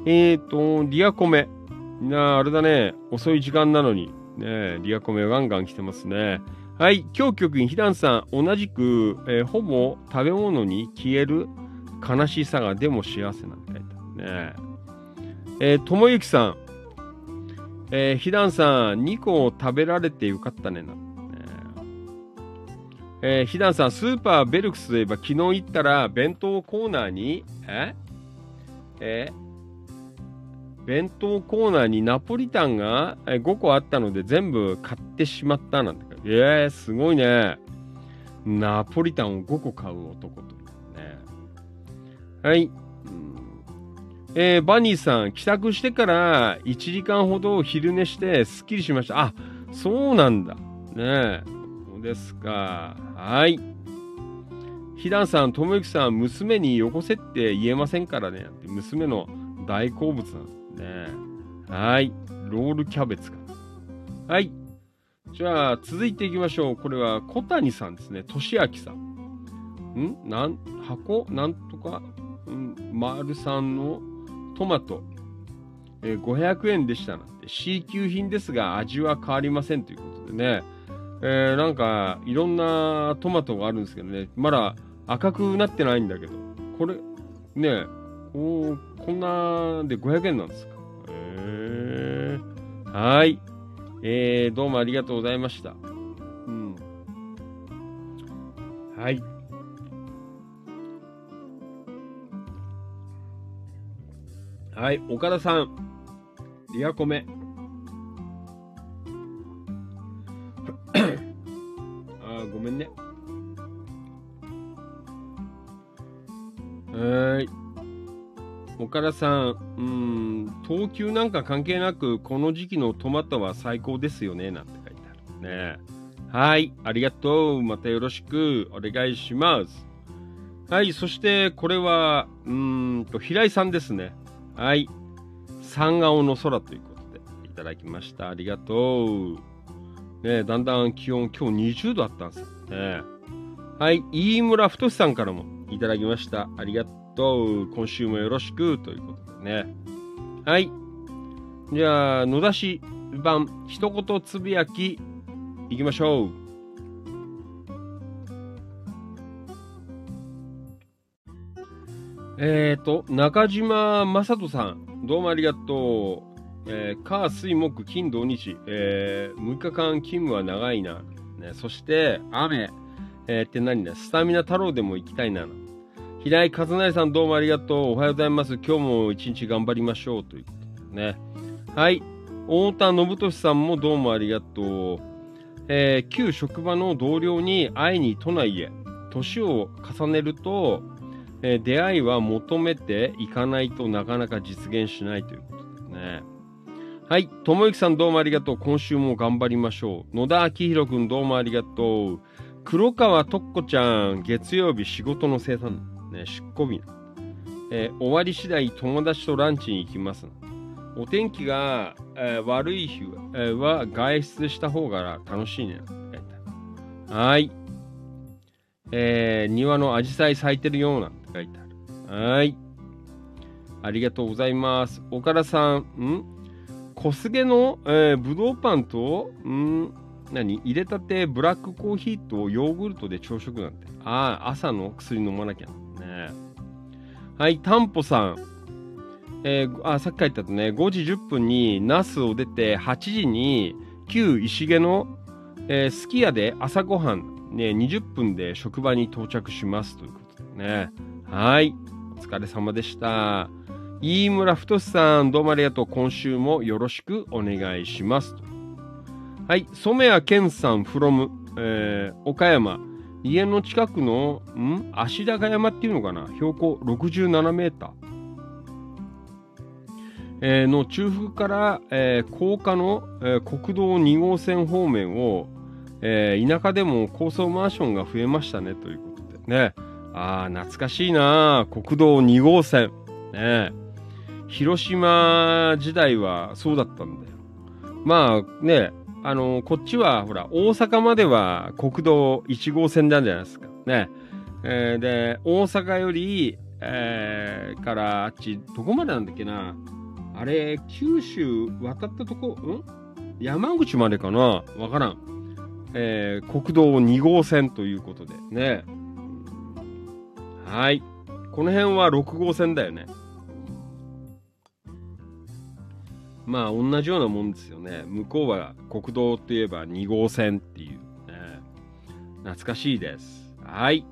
えーと、リアコメ。なあ、あれだね。遅い時間なのに。ねリアコメガンガン来てますね。はい。今日局員、ひだんさん、同じく、えーほぼ食べ物に消える悲しさがでも幸せなんて書いてあるね。えー、ともゆきさん、えー、ひだんさん、2個を食べられてよかったねな。えー、ひだんさん、スーパーベルクスといえば、昨日行ったら、弁当コーナーに、え？え？弁当コーナーにナポリタンが5個あったので全部買ってしまったなんてえー、すごいね。ナポリタンを5個買う男というね。はい。えーバニーさん、帰宅してから1時間ほど昼寝してすっきりしました。あ、そうなんだ。ねえ。そうですか。はい。ひだんさん、ともゆきさん、娘によこせって言えませんからね。娘の大好物なんですね。はい。ロールキャベツか。はい。じゃあ、続いていきましょう。これは小谷さんですね。としあきさん。ん？なん、箱？なんとか、うん、丸さんのトマト、えー500円でしたなんて C 級品ですが味は変わりませんということでね、えーなんかいろんなトマトがあるんですけどねまだ赤くなってないんだけどこれねおこんなで500円なんですーはいえー、どうもありがとうございましたうんはいはい、岡田さん。リアコメ。あーごめんね。はーい。岡田さん、うん、等級なんか関係なく、この時期のトマトは最高ですよね、なんて書いてあるね。はい、ありがとう。またよろしくお願いします。はい、そしてこれは、うんと、平井さんですね。はい。三顔の空ということでいただきました。ありがとう。ねだんだん気温、今日20度あったんですよね。はい。飯村太さんからもいただきました。ありがとう。と、今週もよろしく？ということでね。はい。じゃあ、野出し版、一言つぶやき、いきましょう。えっ、ー、と、中島正人さん、どうもありがとう。えー、火、水、木、金、土、日、えー、6日間勤務は長いな。ね、そして、雨、えー、って何ね、スタミナ太郎でも行きたいな。平井和成さん、どうもありがとう。おはようございます。今日も一日頑張りましょう。ということでね。はい。太田信俊さんもどうもありがとう。えー、旧職場の同僚に会いに都内へ。年を重ねると、えー出会いは求めていかないとなかなか実現しないということですね。はい。ともゆきさんどうもありがとう。今週も頑張りましょう。野田明宏くんどうもありがとう。黒川とっこちゃん、月曜日仕事の生産、ね、出庫日な。えー終わり次第友達とランチに行きます。お天気が、えー悪い日は,、えーは外出した方が楽しいね。はい。えー庭のアジサイ咲いてるようなって書いてある。はい。ありがとうございます。岡田さん、ん？小菅の、えー、ぶどうパンと、ん？何？入れたてブラックコーヒーとヨーグルトで朝食なんて。ああ、朝の薬飲まなきゃ。ねはい、タンポさん。えーあ、さっき書いてあったね。5時10分にナスを出て、8時に旧石毛の、えーすき家で朝ごはん、ね、20分で職場に到着します。ということでね。はい。お疲れ様でした。飯村太さん、どうもありがとう。今週もよろしくお願いします。はい。染谷健さん、from、えー岡山。家の近くの、ん足高山っていうのかな？標高67メーター。えーの中腹から、えー高架の、えー国道2号線方面を、えー田舎でも高層マンションが増えましたねということでね。ああ、懐かしいな国道2号線。ね広島時代はそうだったんだよ。まあね、あのこっちはほら、大阪までは国道1号線なんじゃないですか。ね。えーで、大阪より、えーからあっち、どこまでなんだっけな。あれ、九州渡ったとこ、ん？山口までかなわからん。えー国道2号線ということでね。はい。この辺は6号線だよね。まあ、同じようなもんですよね。向こうは国道といえば2号線っていう、ね。懐かしいです。はい。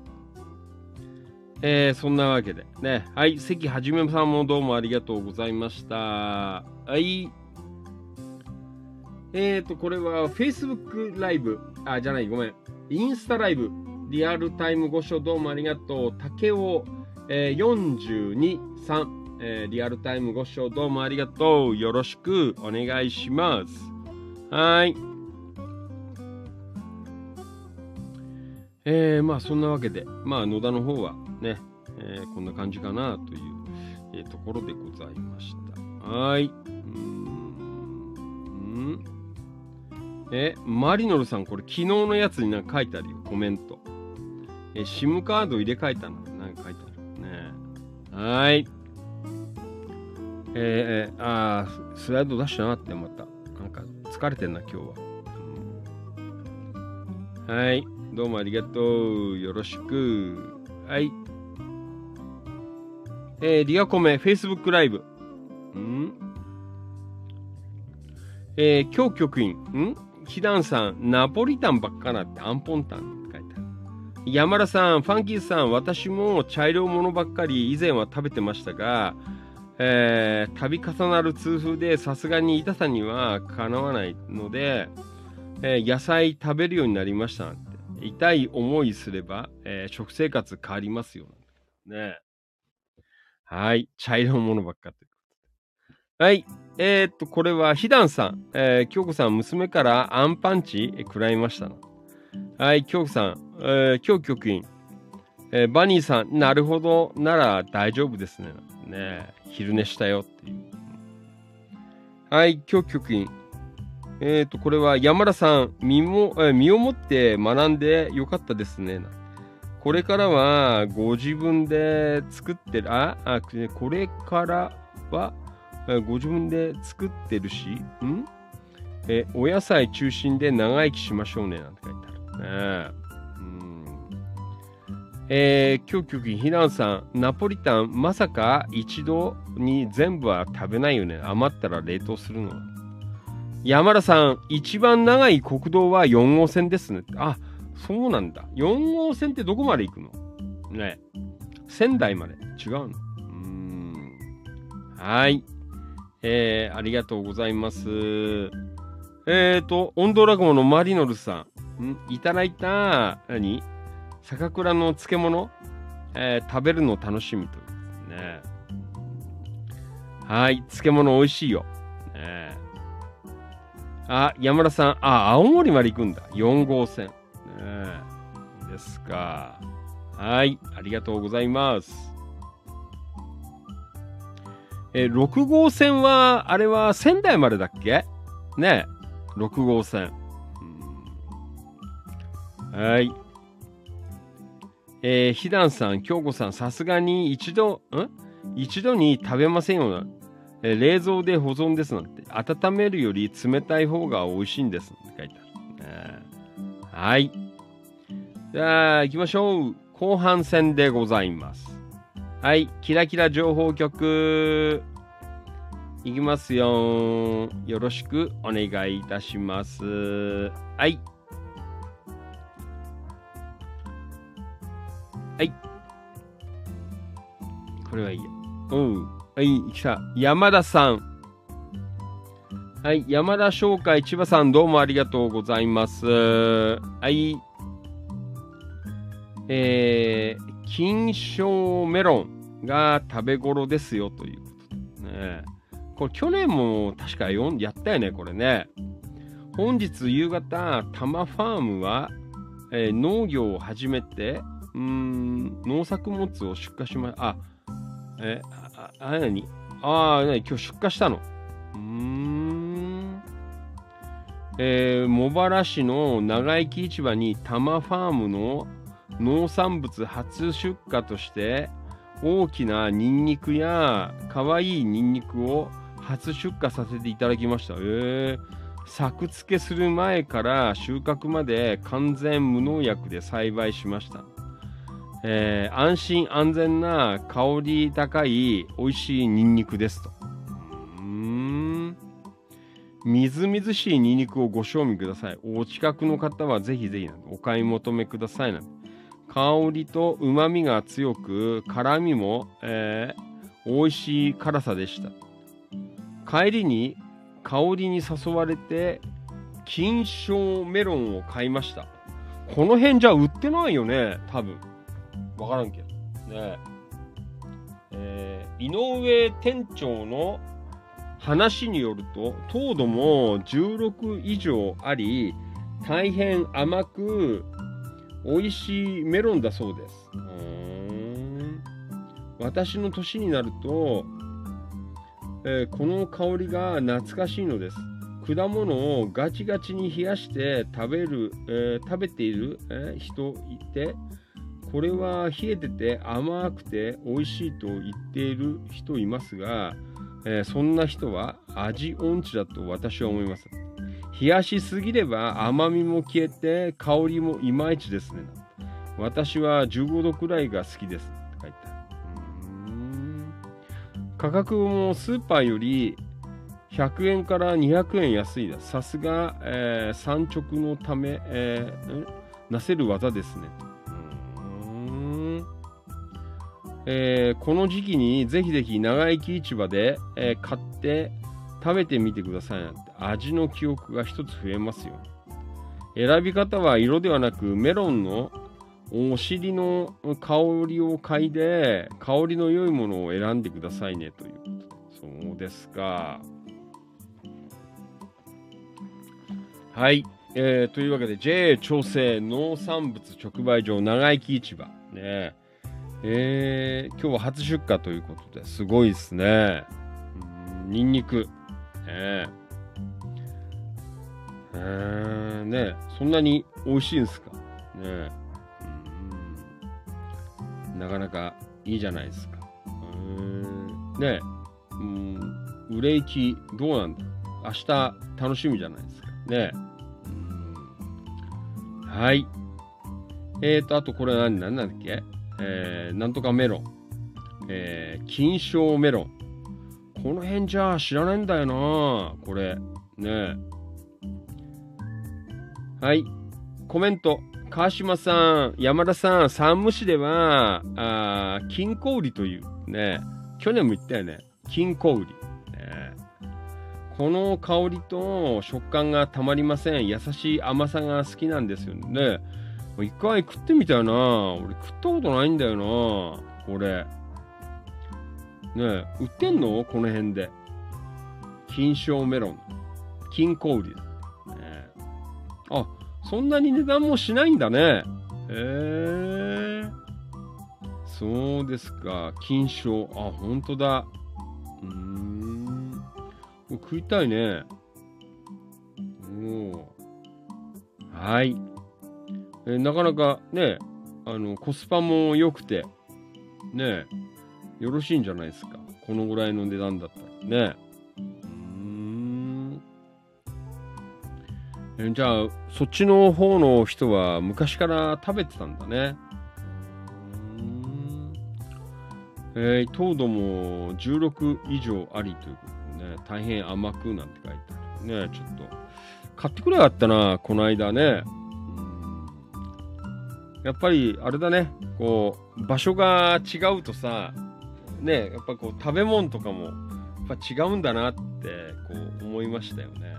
えー、そんなわけでね。はい。関はじめさんもどうもありがとうございました。はい。えーと、これは Facebook ライブ。あ、じゃない、ごめん。インスタライブ。リアルタイムご視聴どうもありがとう。竹尾、えー、42、3。えーリアルタイムご視聴どうもありがとう。よろしくお願いします。はい。えー、まあそんなわけで、まあ野田の方はね、えーこんな感じかなという、えーところでございました。はい。うん。え、マリノルさん、これ昨日のやつになんか書いてあるよ、コメント。え、SIM カード入れ替えたのなんか書いてあるね。はい。えーえーあスライド出してなったよ、また。なんか疲れてんな、今日は。はい。どうもありがとう。よろしく。はい。えーリアコメ、Facebook ライブ。んえー、今日局員。んヒダンさん、ナポリタンばっかなってアンポンタンって書いてある。山田さん、ファンキーさん、私も茶色いものばっかり以前は食べてましたが、えー、度重なる痛風でさすがに痛さにはかなわないので、えー野菜食べるようになりましたなんて。痛い思いすれば、えー食生活変わりますよ。ねはい。茶色いものばっかということで。はい。えー、っと、これは、ひだんさん。えー、京子さん、娘からアンパンチ食らいました。はい、京子さん。えー、今日局員。えーバニーさん、なるほど、なら大丈夫ですね。ね昼寝したよっていう。はい、今日局員。えっ、と、これは山田さん、身も、えー身をもって学んでよかったですね。これからはご自分で作ってる、あ、あ、これからはご自分で作ってるし、ん？えーお野菜中心で長生きしましょうね。なんて書いてある。ねえうんえー、今日局ひなさん、ナポリタン、まさか一度に全部は食べないよね。余ったら冷凍するの。山田さん、一番長い国道は4号線ですね。あ、そうなんだ。4号線ってどこまで行くの？ね。仙台まで。違うの？うーん。はい。えー、ありがとうございます。えーと、オンドラゴンのマリノルさん。んいただいた、何？酒蔵の漬物、えー食べるの楽しみということですね。はい、漬物美味しいよ。ねあ、山田さん、あ、青森まで行くんだ。4号線。ねですか。はい、ありがとうございます。えー6号線は、あれは仙台までだっけ？ね6号線。うんはい。えー、ひだんさん、京子さん、さすがに一度、ん？一度に食べませんよな。えー冷蔵で保存ですなんて。温めるより冷たい方が美味しいんですって書いてある。はい。じゃあ、行きましょう。後半戦でございます。はい。キラキラ情報局。いきますよ。よろしくお願いいたします。はい。はい。これはいいや。うん。はい、来た。山田さん。はい、山田商会千葉さんどうもありがとうございます。はい。えー、金賞メロンが食べ頃ですよということね。これ去年も確かやったよね、これね。本日夕方、多摩ファームは、えー農業を始めて、うん、農作物を出荷しま、あ、え、あ、あ、あ何？ああ、何？今日出荷したのうん。えー、茂原市の長生き市場に多摩ファームの農産物初出荷として大きなニンニクや可愛いニンニクを初出荷させていただきました。えー、作付けする前から収穫まで完全無農薬で栽培しました。えー安心安全な香り高い美味しいニンニクですと。うん。みずみずしいニンニクをご賞味ください。お近くの方はぜひぜひお買い求めくださいな香りと旨味が強く、辛みも、えー美味しい辛さでした。帰りに香りに誘われて、金賞メロンを買いました。この辺じゃ売ってないよね、多分。わからんけど。ねえー井上店長の話によると、糖度も16以上あり、大変甘く美味しいメロンだそうです。うん私の年になると、えーこの香りが懐かしいのです。果物をガチガチに冷やして食べる、えー食べている、えー人いて、これは冷えてて甘くて美味しいと言っている人いますが、えーそんな人は味音痴だと私は思います。冷やしすぎれば甘みも消えて香りもいまいちですね。私は15度くらいが好きです。って書いてある価格もスーパーより100円から200円安いです。さすが、えー産直のため、えーなせる技ですね。えーこの時期にぜひぜひ長生き市場で、えー買って食べてみてくださいなんて味の記憶が一つ増えますよ。選び方は色ではなくメロンのお尻の香りを嗅いで香りの良いものを選んでくださいねということそうですか。はい、えーというわけで JA 調整農産物直売所長生き市場ねえー今日は初出荷ということですごいですね。うんニンニク。ねえーねそんなに美味しいんですか？ねうんなかなかいいじゃないですか。うんねうん売れ行きどうなんだ？明日楽しみじゃないですか？ねうんはい。えーと、あとこれ何、何なんだっけ？えー、なんとかメロン、えー、金賞メロン。この辺じゃ知らないんだよなこれ。ねはい。コメント。川島さん、山田さん、山武市では、あ金小売りという、ね、去年も言ったよね。金小売。ね、この香りと食感がたまりません。優しい甘さが好きなんですよね。一回食ってみたよな。俺食ったことないんだよな。これ。ねえ売ってんの？この辺で。金賞メロン。金小売。ね、あ、そんなに値段もしないんだね。へえ。そうですか。金賞。あ、ほんとだ。うん。食いたいね。おはい。えなかなかね、あの、コスパも良くて、ね、よろしいんじゃないですか。このぐらいの値段だったらね。えじゃあ、そっちの方の人は昔から食べてたんだね。えー、糖度も16以上ありということでね、大変甘くなんて書いてあるね。ちょっと、買ってくれよかったな、この間ね。やっぱり、あれだね、こう、場所が違うとさ、ね、やっぱこう、食べ物とかも、やっぱ違うんだなって、こう、思いましたよね。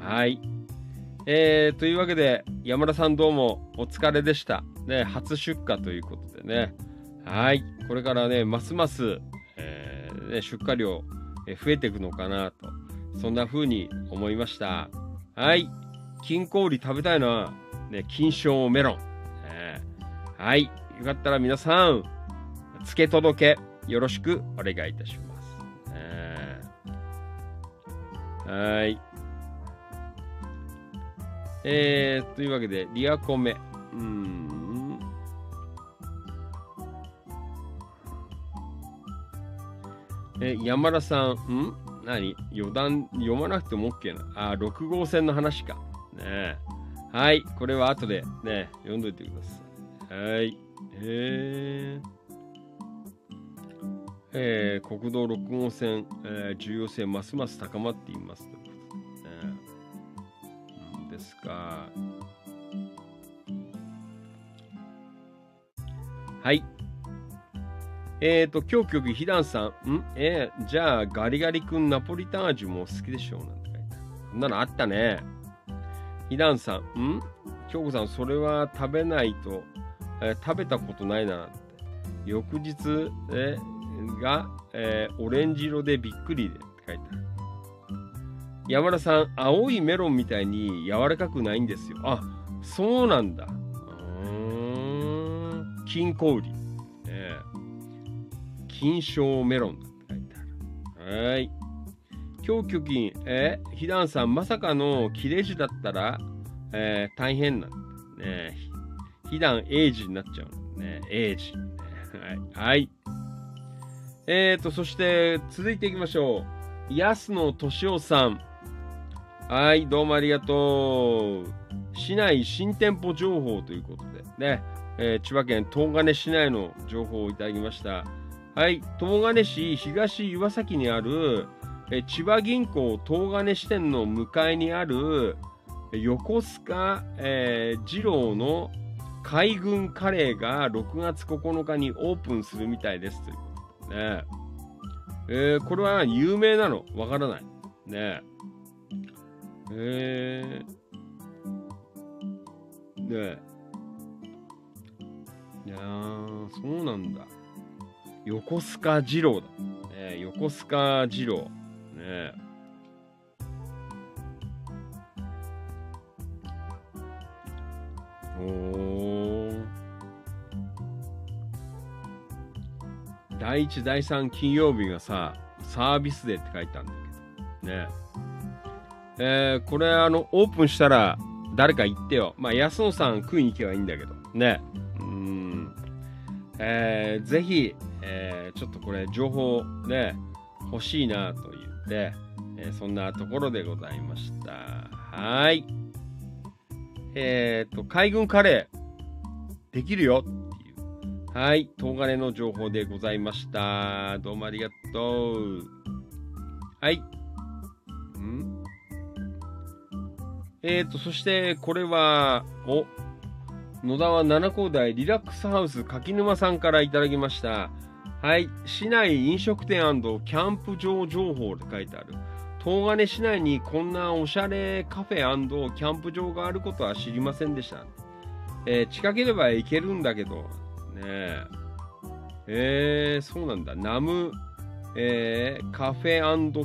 はい。えー、というわけで、山田さんどうもお疲れでした。ね、初出荷ということでね。はい。これからね、ますます、えーね、出荷量、増えていくのかなと。そんな風に思いました。はい。金氷食べたいな。ね、金賞メロン。ねはい。よかったら皆さん、付け届け、よろしくお願いいたします。ねはい。えー、というわけで、リアコメ。うん。え、山田さん、ん？何？余談、読まなくても OK な。あ、6号線の話か。ねえはい。これは後でね、読んどいてください。はい。えー。えー、国道6号線、えー重要性ますます高まっていますということで、ね。ですか。はい。えーと、今日曲、ひだんさん。ん？えーじゃあ、ガリガリ君ナポリタン味も好きでしょうなんて書いてある。そんなのあったね。ひだんさん。ん？京子さん、それは食べないと、えー食べたことないな。翌日、えーが、えーオレンジ色でびっくりでって書いてある。山田さん、青いメロンみたいに柔らかくないんですよ。あ、そうなんだ。うん。金小売り。えー金賞メロンって書いてある。はい。今日巨金、えー、ひだんさん、まさかの切れ字だったら、えー大変なん。ねひだん、英字になっちゃうね。英字。はい。はい。えーと、そして、続いていきましょう。安野敏夫さん。はい、どうもありがとう。市内新店舗情報ということで、ね、えー千葉県東金市内の情報をいただきました。はい、東金市東岩崎にある、え千葉銀行東金支店の向かいにある、横須賀、えー二郎の海軍カレーが6月9日にオープンするみたいですということね。えーこれは有名なの？わからない。ねえー、ねえ。いや、そうなんだ。横須賀二郎だ。ね、横須賀二郎。ねお。第1、第3金曜日がさ、サービスデーって書いてあるんだけど。ねえーこれ、あの、オープンしたら、誰か行ってよ。まあ、安野さん食いに行けばいいんだけど。ね。うん。えーぜひ、えーちょっとこれ、情報ね、欲しいなと言って、えーそんなところでございました。はい。えっ、と、海軍カレー。できるよっていう。はい。東金の情報でございました。どうもありがとう。はい。ん？えーと、そして、これは、お、野田は七高台リラックスハウス柿沼さんからいただきました。はい。市内飲食店キャンプ場情報って書いてある。東金市内にこんなおしゃれカフェキャンプ場があることは知りませんでした。えー近ければ行けるんだけど、ねえ。えー、そうなんだ。ナム、えーカフェ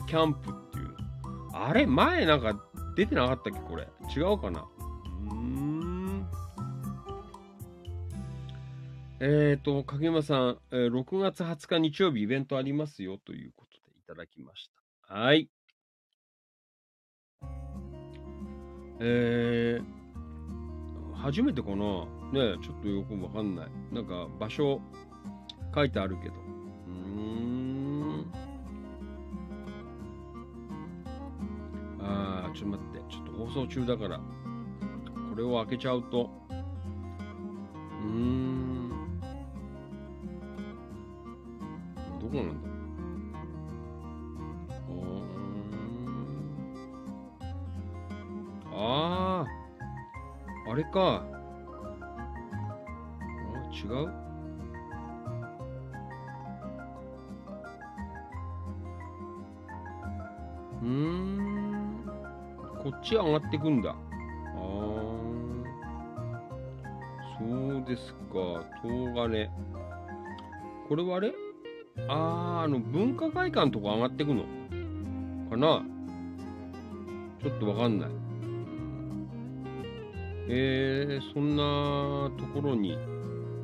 キャンプっていう。あれ？前なんか出てなかったっけ？これ。違うかな？うん。えーと、影山さん、えー6月20日日曜日イベントありますよということでいただきました。はい。えー、初めてかな？ねちょっとよくわかんない。なんか場所書いてあるけど。うん。あー、ちょっと待って。ちょっと放送中だから。これを開けちゃうと。うーん。どこなんだ？うああ、あれか。あ違う？うん。こっち上がってくんだ。ああ。そうですか。東金。これはあれ？あー、あの、文化会館とこ上がってくの？かな？ちょっとわかんない。えー、そんなところに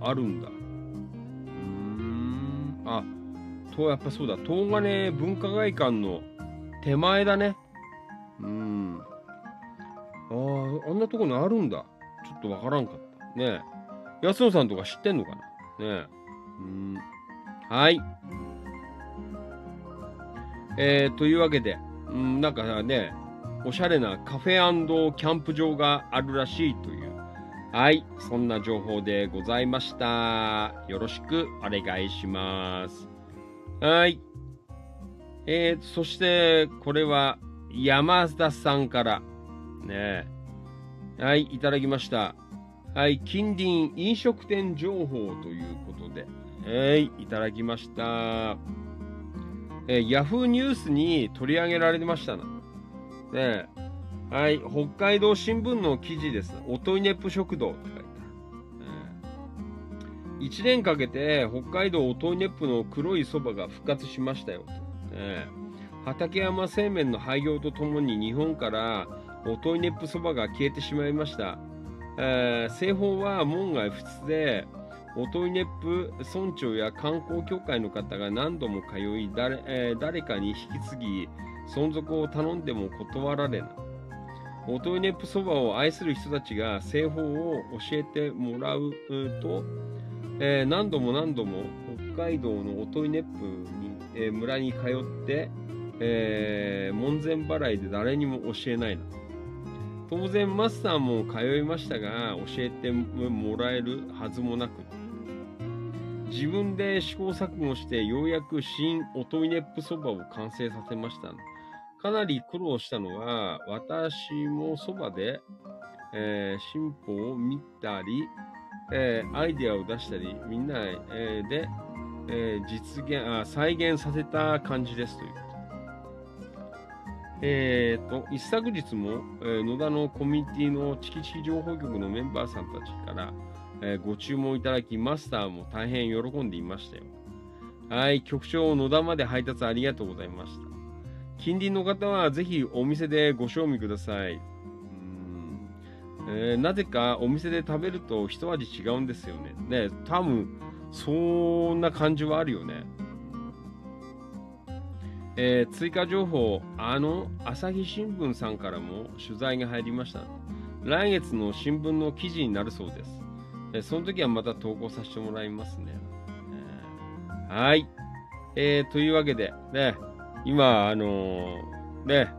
あるんだ。うーん。あ、と、やっぱそうだ。東金文化会館の手前だね。うん。ああ、あんなとこにあるんだ。ちょっとわからんかった。ねえ。安野さんとか知ってんのかな？ねえ。うん。はい。えー、というわけで、うん、なんかね、おしゃれなカフェキャンプ場があるらしいという。はい。そんな情報でございました。よろしくお願いします。はい。えー、そして、これは山田さんから、ね。はい、いただきました。はい、近隣飲食店情報ということで、はい、いただきました。えー、ヤフーニュースに取り上げられましたな。ねはい、北海道新聞の記事です。おといねっぷ食堂って書いてある。1年かけて北海道おといねっぷの黒いそばが復活しましたよ。ね畠山製麺の廃業とともに日本からおといねっぷそばが消えてしまいました。えー製法は門外不出で、おといねっぷ村長や観光協会の方が何度も通い誰,、えー誰かに引き継ぎ存続を頼んでも断られない。おといねっぷそばを愛する人たちが製法を教えてもらうと、えー何度も何度も北海道のおといねっぷに、えー村に通って、えー門前払いで誰にも教えないの当然マスターも通いましたが教えてもらえるはずもなく自分で試行錯誤してようやく新おといねっぷそばを完成させました。かなり苦労したのは私もそばで、えー進歩を見たり、えーアイデアを出したりみんな、えーで、えー実現あ再現させた感じですという。えー、と、一昨日も、えー野田のコミュニティのチキチキ情報局のメンバーさんたちから、えーご注文いただき、マスターも大変喜んでいましたよ。はい、局長、野田まで配達ありがとうございました。近隣の方はぜひお店でご賞味ください。うんえーなぜかお店で食べると一味違うんですよね。ね、多分、そんな感じはあるよね。えー追加情報、あの朝日新聞さんからも取材が入りました。来月の新聞の記事になるそうです。その時はまた投稿させてもらいますね。えーはい。えーというわけで、ね、今、あのーね、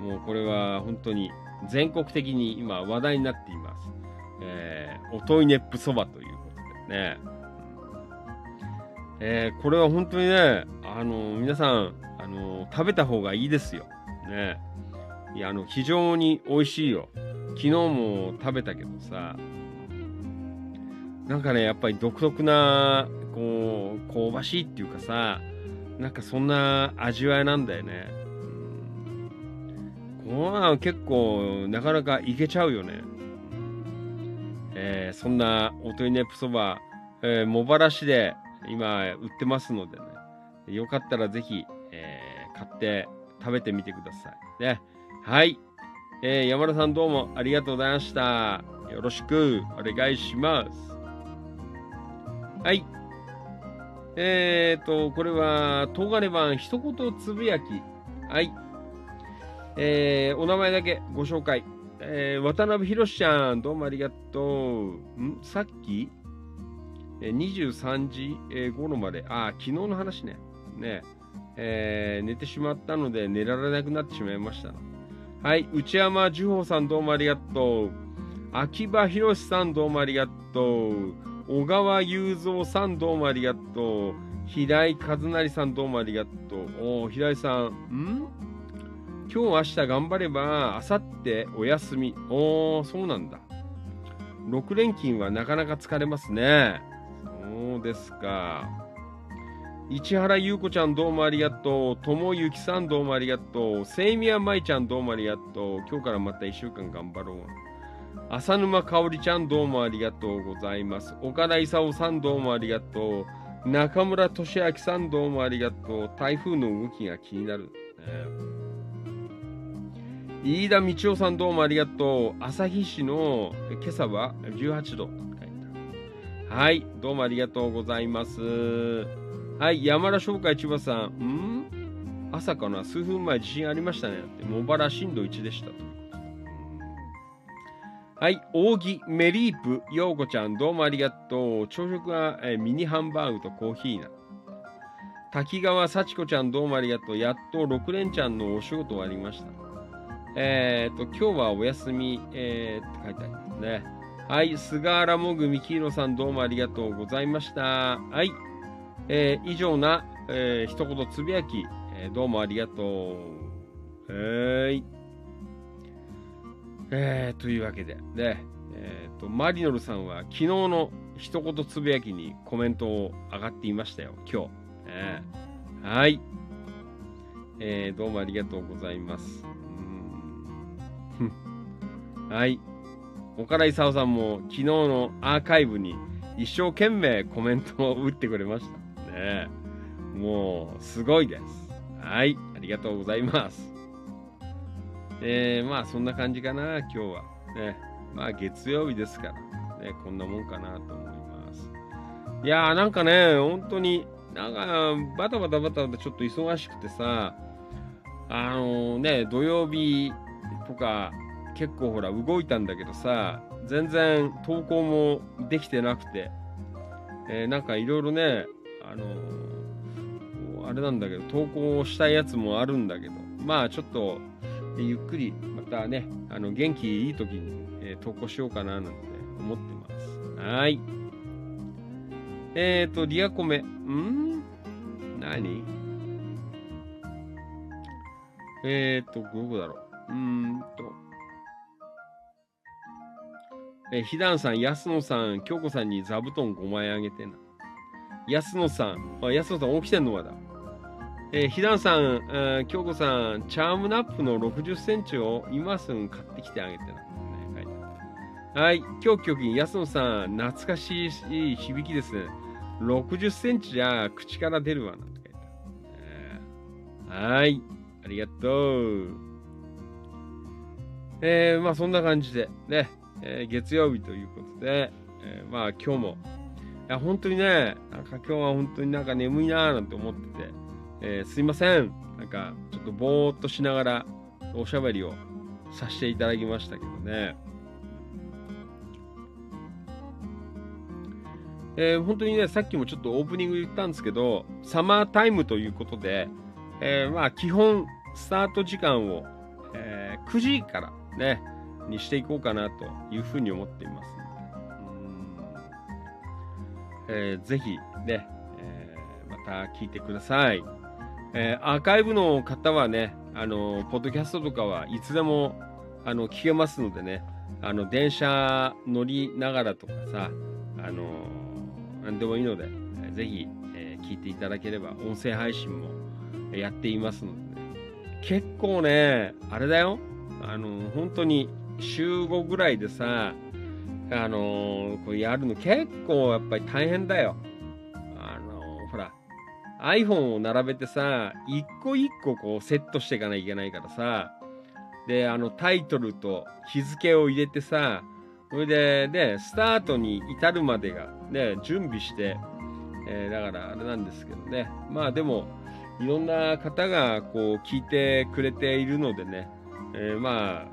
もうこれは本当に全国的に今話題になっています。えーおといねっぷそばということでね。えーこれは本当にね、あの皆さん、あの食べた方がいいですよ。ね。いや、あの、非常に美味しいよ。昨日も食べたけどさ、なんかね、やっぱり独特な、こう、香ばしいっていうかさ、なんかそんな味わいなんだよね。うん結構、なかなかいけちゃうよね。えーそんなおとりねぷそば、えー茂原市で今売ってますのでね、よかったらぜひ、えー買って食べてみてください。ね。はい。えー山田さんどうもありがとうございました。よろしくお願いします。はい。えーと、これは、東金版一言つぶやき。はい。えー、お名前だけご紹介。えー、渡辺博ちゃん、どうもありがとう。ん？さっき、えー23時、えー頃まで、あ、昨日の話ね。ね。えー寝てしまったので寝られなくなってしまいました。はい。内山樹穂さん、どうもありがとう。秋葉博さん、どうもありがとう。小川雄三さん、どうもありがとう。平井和成さん、どうもありがとう。おー平井さん、ん？今日明日頑張れば、明後日お休み。おー、そうなんだ。6連勤はなかなか疲れますね。そうですか。市原優子ちゃんどうもありがとう。ともゆきさんどうもありがとう。セイミヤマイちゃんどうもありがとう。今日からまた1週間頑張ろう。浅沼かおりちゃんどうもありがとうございます。岡田勲さんどうもありがとう。中村俊明さんどうもありがとう。台風の動きが気になる。飯田道夫さんどうもありがとう。旭市の今朝は18度。はい、どうもありがとうございます。はい、山田商会千葉さん。ん？朝かな？数分前地震ありましたね。茂原震度1でしたと。はい、扇メリープ陽子ちゃんどうもありがとう。朝食はえーミニハンバーグとコーヒーな。滝川幸子ちゃんどうもありがとう。やっと6連ちゃんのお仕事終わりました。えっ、と、今日はお休み、えー、って書いてありますね。はい、菅原もぐみきいろさんどうもありがとうございました。はい、えー以上な、えー一言つぶやき、えーどうもありがとう。はい。えー、というわけで、ね、えっ、と、マリノルさんは昨日の一言つぶやきにコメントを上がっていましたよ、今日。ねはい。えー、どうもありがとうございます。うんはい。岡田勲さんも昨日のアーカイブに一生懸命コメントを打ってくれました。ねもう、すごいです。はい。ありがとうございます。えー、まあそんな感じかな、今日は。ね、まあ月曜日ですから、ね、こんなもんかなと思います。いやーなんかね、本当に、なんかバタバタバタバタちょっと忙しくてさ、あのね、土曜日とか結構ほら動いたんだけどさ、全然投稿もできてなくて、えーなんかいろいろね、あのーあれなんだけど、投稿したいやつもあるんだけど、まあちょっと、ゆっくりまたねあの元気いい時に、えー投稿しようかななんて思ってます。はい。えっ、ー、とリアコメ。ん？何？えっ、ー、とどこだろう？うーんと。えー、ひだんさん、安野さん、京子さんに座布団5万円あげてな。安野さん、あ安野さん起きてんのまだ。えー、ひだんさん、えー、京子さん、チャームナップの60センチを今すぐ買ってきてあげてな。ね書いてあるはい、今日局員、安野さん、懐かしい響きですね。60センチじゃ口から出るわ、なんて書いてある。えーはい、ありがとう。えー、まあそんな感じで、ね、えー月曜日ということで、えーまあ今日も、いや、本当にね、なんか今日は本当になんか眠いなーなんて思ってて、えーすいません。なんか、ちょっとぼーっとしながら、おしゃべりをさせていただきましたけどね。えー本当にね、さっきもちょっとオープニング言ったんですけど、サマータイムということで、えーまあ、基本、スタート時間を、えー9時からね、にしていこうかなというふうに思っています。うーんえーぜひね、えーまた聞いてください。えーアーカイブの方はね、あの、ポッドキャストとかはいつでも、あの、聞けますのでね、あの、電車乗りながらとかさ、あの、なんでもいいので、ぜひ、えー聞いていただければ、音声配信もやっていますのでね、結構ね、あれだよ、あの、本当に週5ぐらいでさ、あのこれやるの結構やっぱり大変だよ。iPhone を並べてさ、一個一個こうセットしていかないといけないからさ、で、あのタイトルと日付を入れてさ、それで、で、スタートに至るまでが、ね、準備して、えーだからあれなんですけどね。まあでも、いろんな方がこう聞いてくれているのでね、えーまあ、あ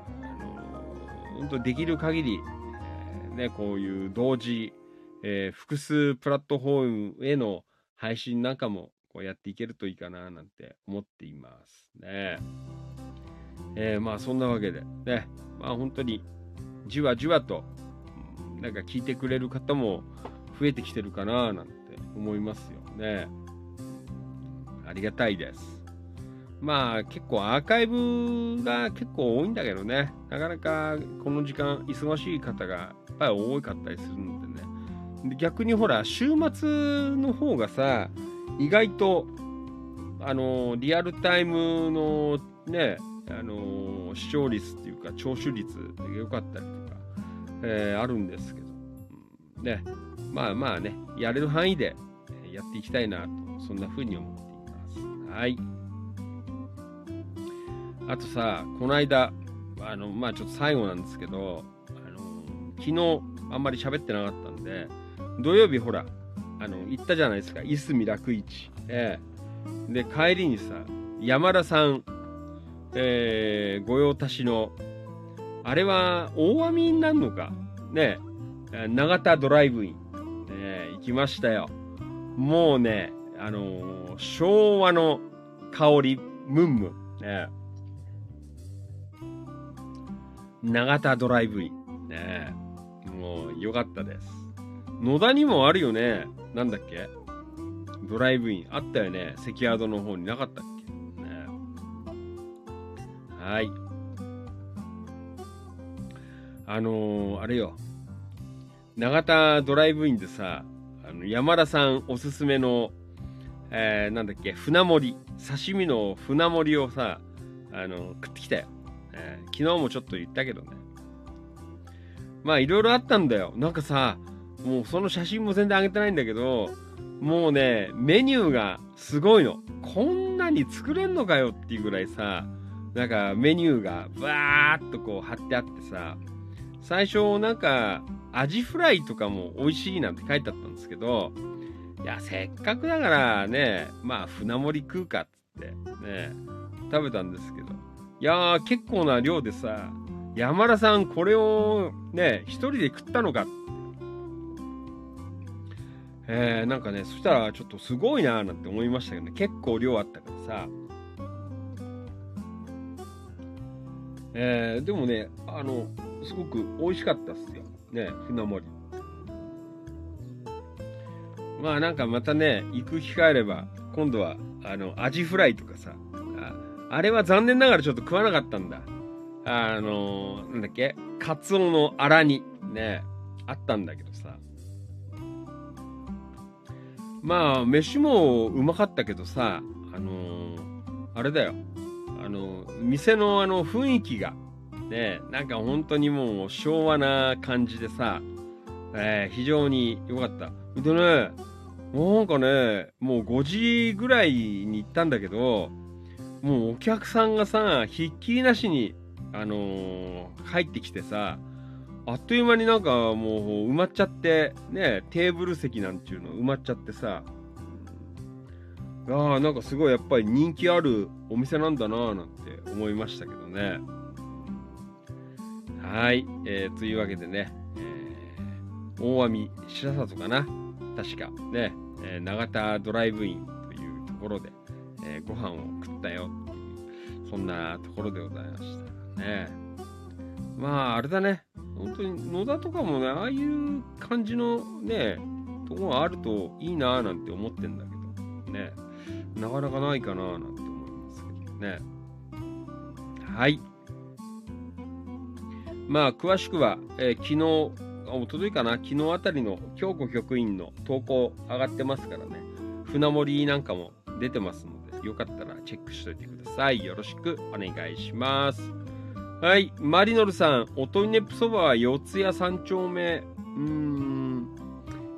の本当できる限り、えーね、こういう同時、えー複数プラットフォームへの配信なんかもこうやっていけるといいかななんて思っていますね。えーまあそんなわけでね、まあ本当にじわじわとうんなんか聞いてくれる方も増えてきてるかななんて思いますよね。ありがたいです。まあ結構アーカイブが結構多いんだけどね、なかなかこの時間忙しい方がやっぱり多かったりするのでね。で逆にほら、週末の方がさ、意外と、あの、リアルタイムのね、あの、視聴率っていうか、聴取率が良かったりとか、えーあるんですけど、ね、まあまあね、やれる範囲でやっていきたいなと、そんな風に思っています。はい。あとさ、この間、あの、まあちょっと最後なんですけど、あの、昨日あんまり喋ってなかったんで、土曜日ほら、あの、行ったじゃないですか、いすみ楽市。ええで、帰りにさ、山田さん、えー、御用達の、あれは大網になるのか？ねえ、長田ドライブイン、ね、行きましたよ。もうね、あのー昭和の香り、ムンムン。ね長田ドライブイン。ねもう良かったです。野田にもあるよね。なんだっけ？ドライブイン。あったよね。関宿の方になかったっけ？ねはい。あのーあれよ。長田ドライブインでさ、あの山田さんおすすめの、えーなんだっけ、船盛り、刺身の船盛りをさ、あの食ってきたよ、えー昨日もちょっと言ったけどね。まあいろいろあったんだよ。なんかさ、もうその写真も全然上げてないんだけど、もうね、メニューがすごいの。こんなに作れんのかよっていうぐらいさ、なんかメニューがバーっとこう貼ってあってさ、最初なんかアジフライとかも美味しいなんて書いてあったんですけど、いや、せっかくだからね、まあ船盛り食うかっつってね、食べたんですけど、いやー結構な量でさ、山田さんこれをね、一人で食ったのかって。えー、なんかね、そしたらちょっとすごいなーなんて思いましたけどね、結構量あったからさ、えー、でもね、あの、すごく美味しかったっすよ。ね、船盛り。まあなんかまたね、行く機会あれば、今度は、あの、アジフライとかさ、あれは残念ながらちょっと食わなかったんだ。あの、なんだっけ、カツオのあら煮、ね、あったんだけどまあ、飯もうまかったけどさ、あのあれだよ。あの、店のあの雰囲気が、ね、なんか本当にもう昭和な感じでさ、えー非常に良かった。でね、なんかね、もう5時ぐらいに行ったんだけど、もうお客さんがさ、ひっきりなしに、あのー入ってきてさ、あっという間になんかもう埋まっちゃって、ね、テーブル席なんていうの埋まっちゃってさ、ああ、なんかすごいやっぱり人気あるお店なんだなぁなんて思いましたけどね。はい、えーというわけでね、えー大網白里かな確かね、えー長田ドライブインというところで、えーご飯を食ったよっていう、そんなところでございましたね。まあ、あれだね。本当に野田とかもね、ああいう感じのね、とこがあるといいなーなんて思ってんだけど、ね。なかなかないかなーなんて思いますけどね。はい。まあ、詳しくは、えー昨日、あおとといかな、昨日あたりの京子局員の投稿上がってますからね。船盛りなんかも出てますので、よかったらチェックしといてください。よろしくお願いします。はい、マリノルさん、おといねぷそばは四谷三丁目、うーん、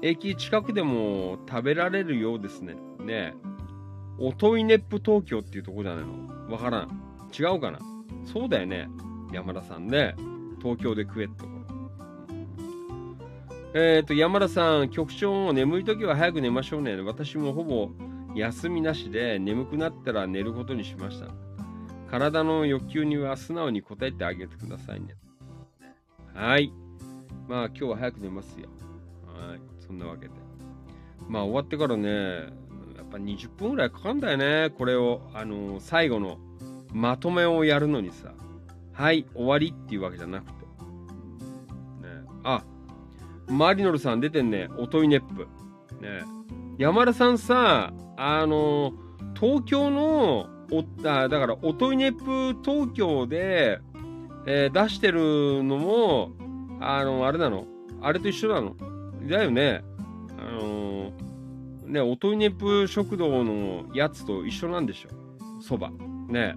駅近くでも食べられるようですね。ねおといねっぷ東京っていうとこじゃないの？わからん。違うかな？そうだよね。山田さんね。東京で食えってところ。えっ、と、山田さん、局長、眠い時は早く寝ましょうね。私もほぼ休みなしで眠くなったら寝ることにしました。体の欲求には素直に応えてあげてくださいね。はい。まあ今日は早く寝ますよ。はい。そんなわけで。まあ終わってからね、やっぱ20分ぐらいかかんだよね。これを、あのー最後のまとめをやるのにさ。はい、終わりっていうわけじゃなくて。ね、あ、マリノルさん出てんね。おといネップ。ね、山田さんさ、あのー東京の、おあだから、おといネップ東京で、えー出してるのも、あの、あれなのあれと一緒なのだよね。あのーね、おといネップ食堂のやつと一緒なんでしょそば。ね。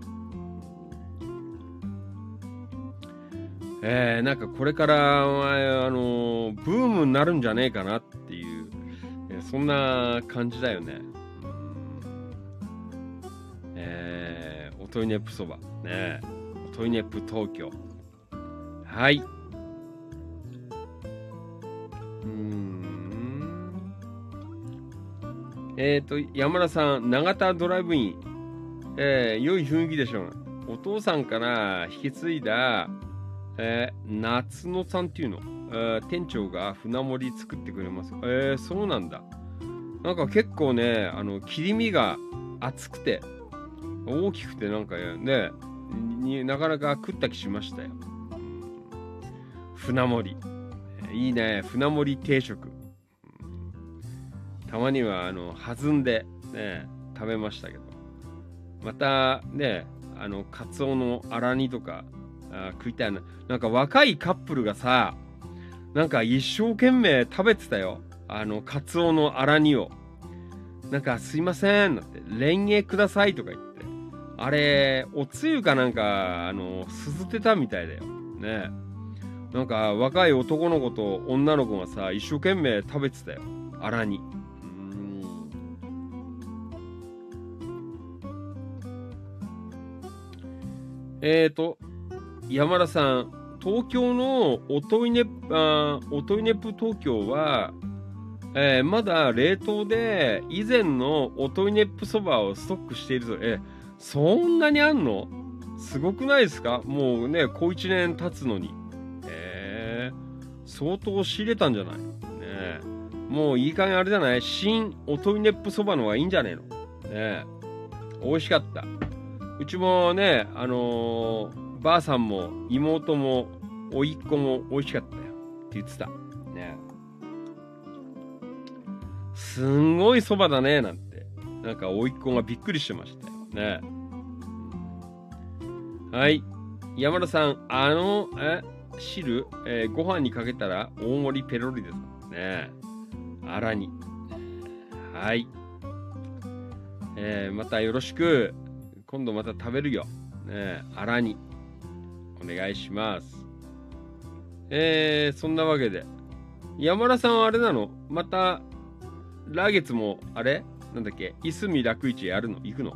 えー、なんかこれから、あのーブームになるんじゃねえかなっていう、えーそんな感じだよね。えー、おといネップそば。ね。おといネップ東京。はい。うん。えっ、ー、と、山田さん、永田ドライブイン。えー、良い雰囲気でしょう。お父さんから引き継いだ、えー、夏野さんっていうの、えー店長が船盛り作ってくれます。えー、そうなんだ。なんか結構ね、あの、切り身が厚くて、大きくてなんかね、になかなか食った気しましたよ。船盛り。いいね、船盛り定食。たまには、あの、弾んで、ね、食べましたけど。また、ね、あの、カツオの荒煮とか、あ食いたいな。なんか若いカップルがさ、なんか一生懸命食べてたよ。あの、カツオの荒煮を。なんか、すいません、なんて、レンゲくださいとか言って。あれ、おつゆかなんか、あの、すすってたみたいだよ。ねなんか、若い男の子と女の子がさ、一生懸命食べてたよ。荒煮。うーんえーと、山田さん、東京のおといね、あおといねぷ東京は、えーまだ冷凍で以前のおといねぷそばをストックしていると、えーそんなにあんの？すごくないですか？もうね、小1年経つのに。えー、相当仕入れたんじゃない？ねえもういい加減あれじゃない？新おといねっぷそばの方がいいんじゃねえの？ねえ美味しかった。うちもね、あのーばあさんも妹も甥っ子も美味しかったよって言ってた。ねすんごいそばだねなんて。なんか甥っ子がびっくりしてました。ねはい。山田さん、あの、え、汁、えーご飯にかけたら大盛りペロリです。ねあらに。はい。えーまたよろしく。今度また食べるよ。ねあらに。お願いします。えー、そんなわけで。山田さんはあれなの？また、来月も、あれ？なんだっけ？いすみ楽市やるの？行くの、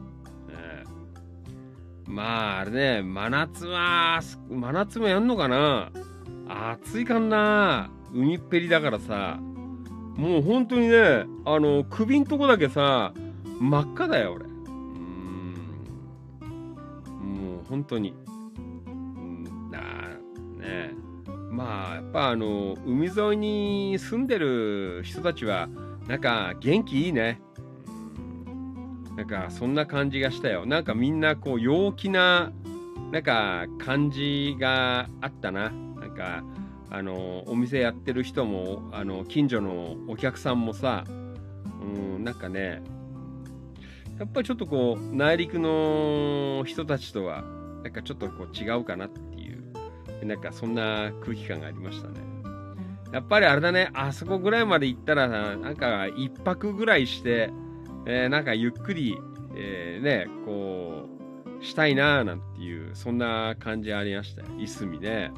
まあ、あれね、真夏は、真夏もやんのかな暑いかんな海っぺりだからさ。もう本当にね、あの、首んとこだけさ、真っ赤だよ、俺。うん。もう本当に。うん、な、ねまあ、やっぱあの、海沿いに住んでる人たちは、なんか元気いいね。なんかそんな感じがしたよ。なんかみんなこう陽気な、なんか感じがあったな。なんかあのお店やってる人もあの近所のお客さんもさ、うん、なんかねやっぱりちょっとこう内陸の人たちとはなんかちょっとこう違うかなっていうなんかそんな空気感がありましたねやっぱりあれだねあそこぐらいまで行ったらなんか一泊ぐらいして、えーなんかゆっくり、えーねこうしたいなーなんていうそんな感じありましたよいすみね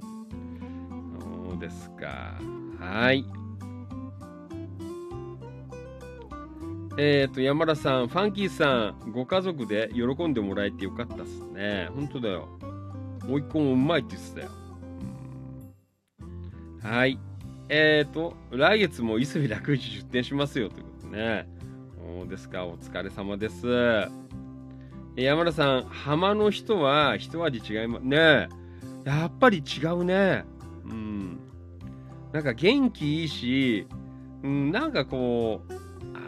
うんそうですかはいえっ、と、山田さん、ファンキーさん、ご家族で喜んでもらえてよかったっすね。本当だよ。もう一個もうまいって言ってたよ。はい。えっ、と、来月もいすみ楽市出店しますよということね。そうですか、お疲れ様です。山田さん、浜の人は一味違いますね。やっぱり違うね。うん。なんか元気いいし、うん、なんかこう、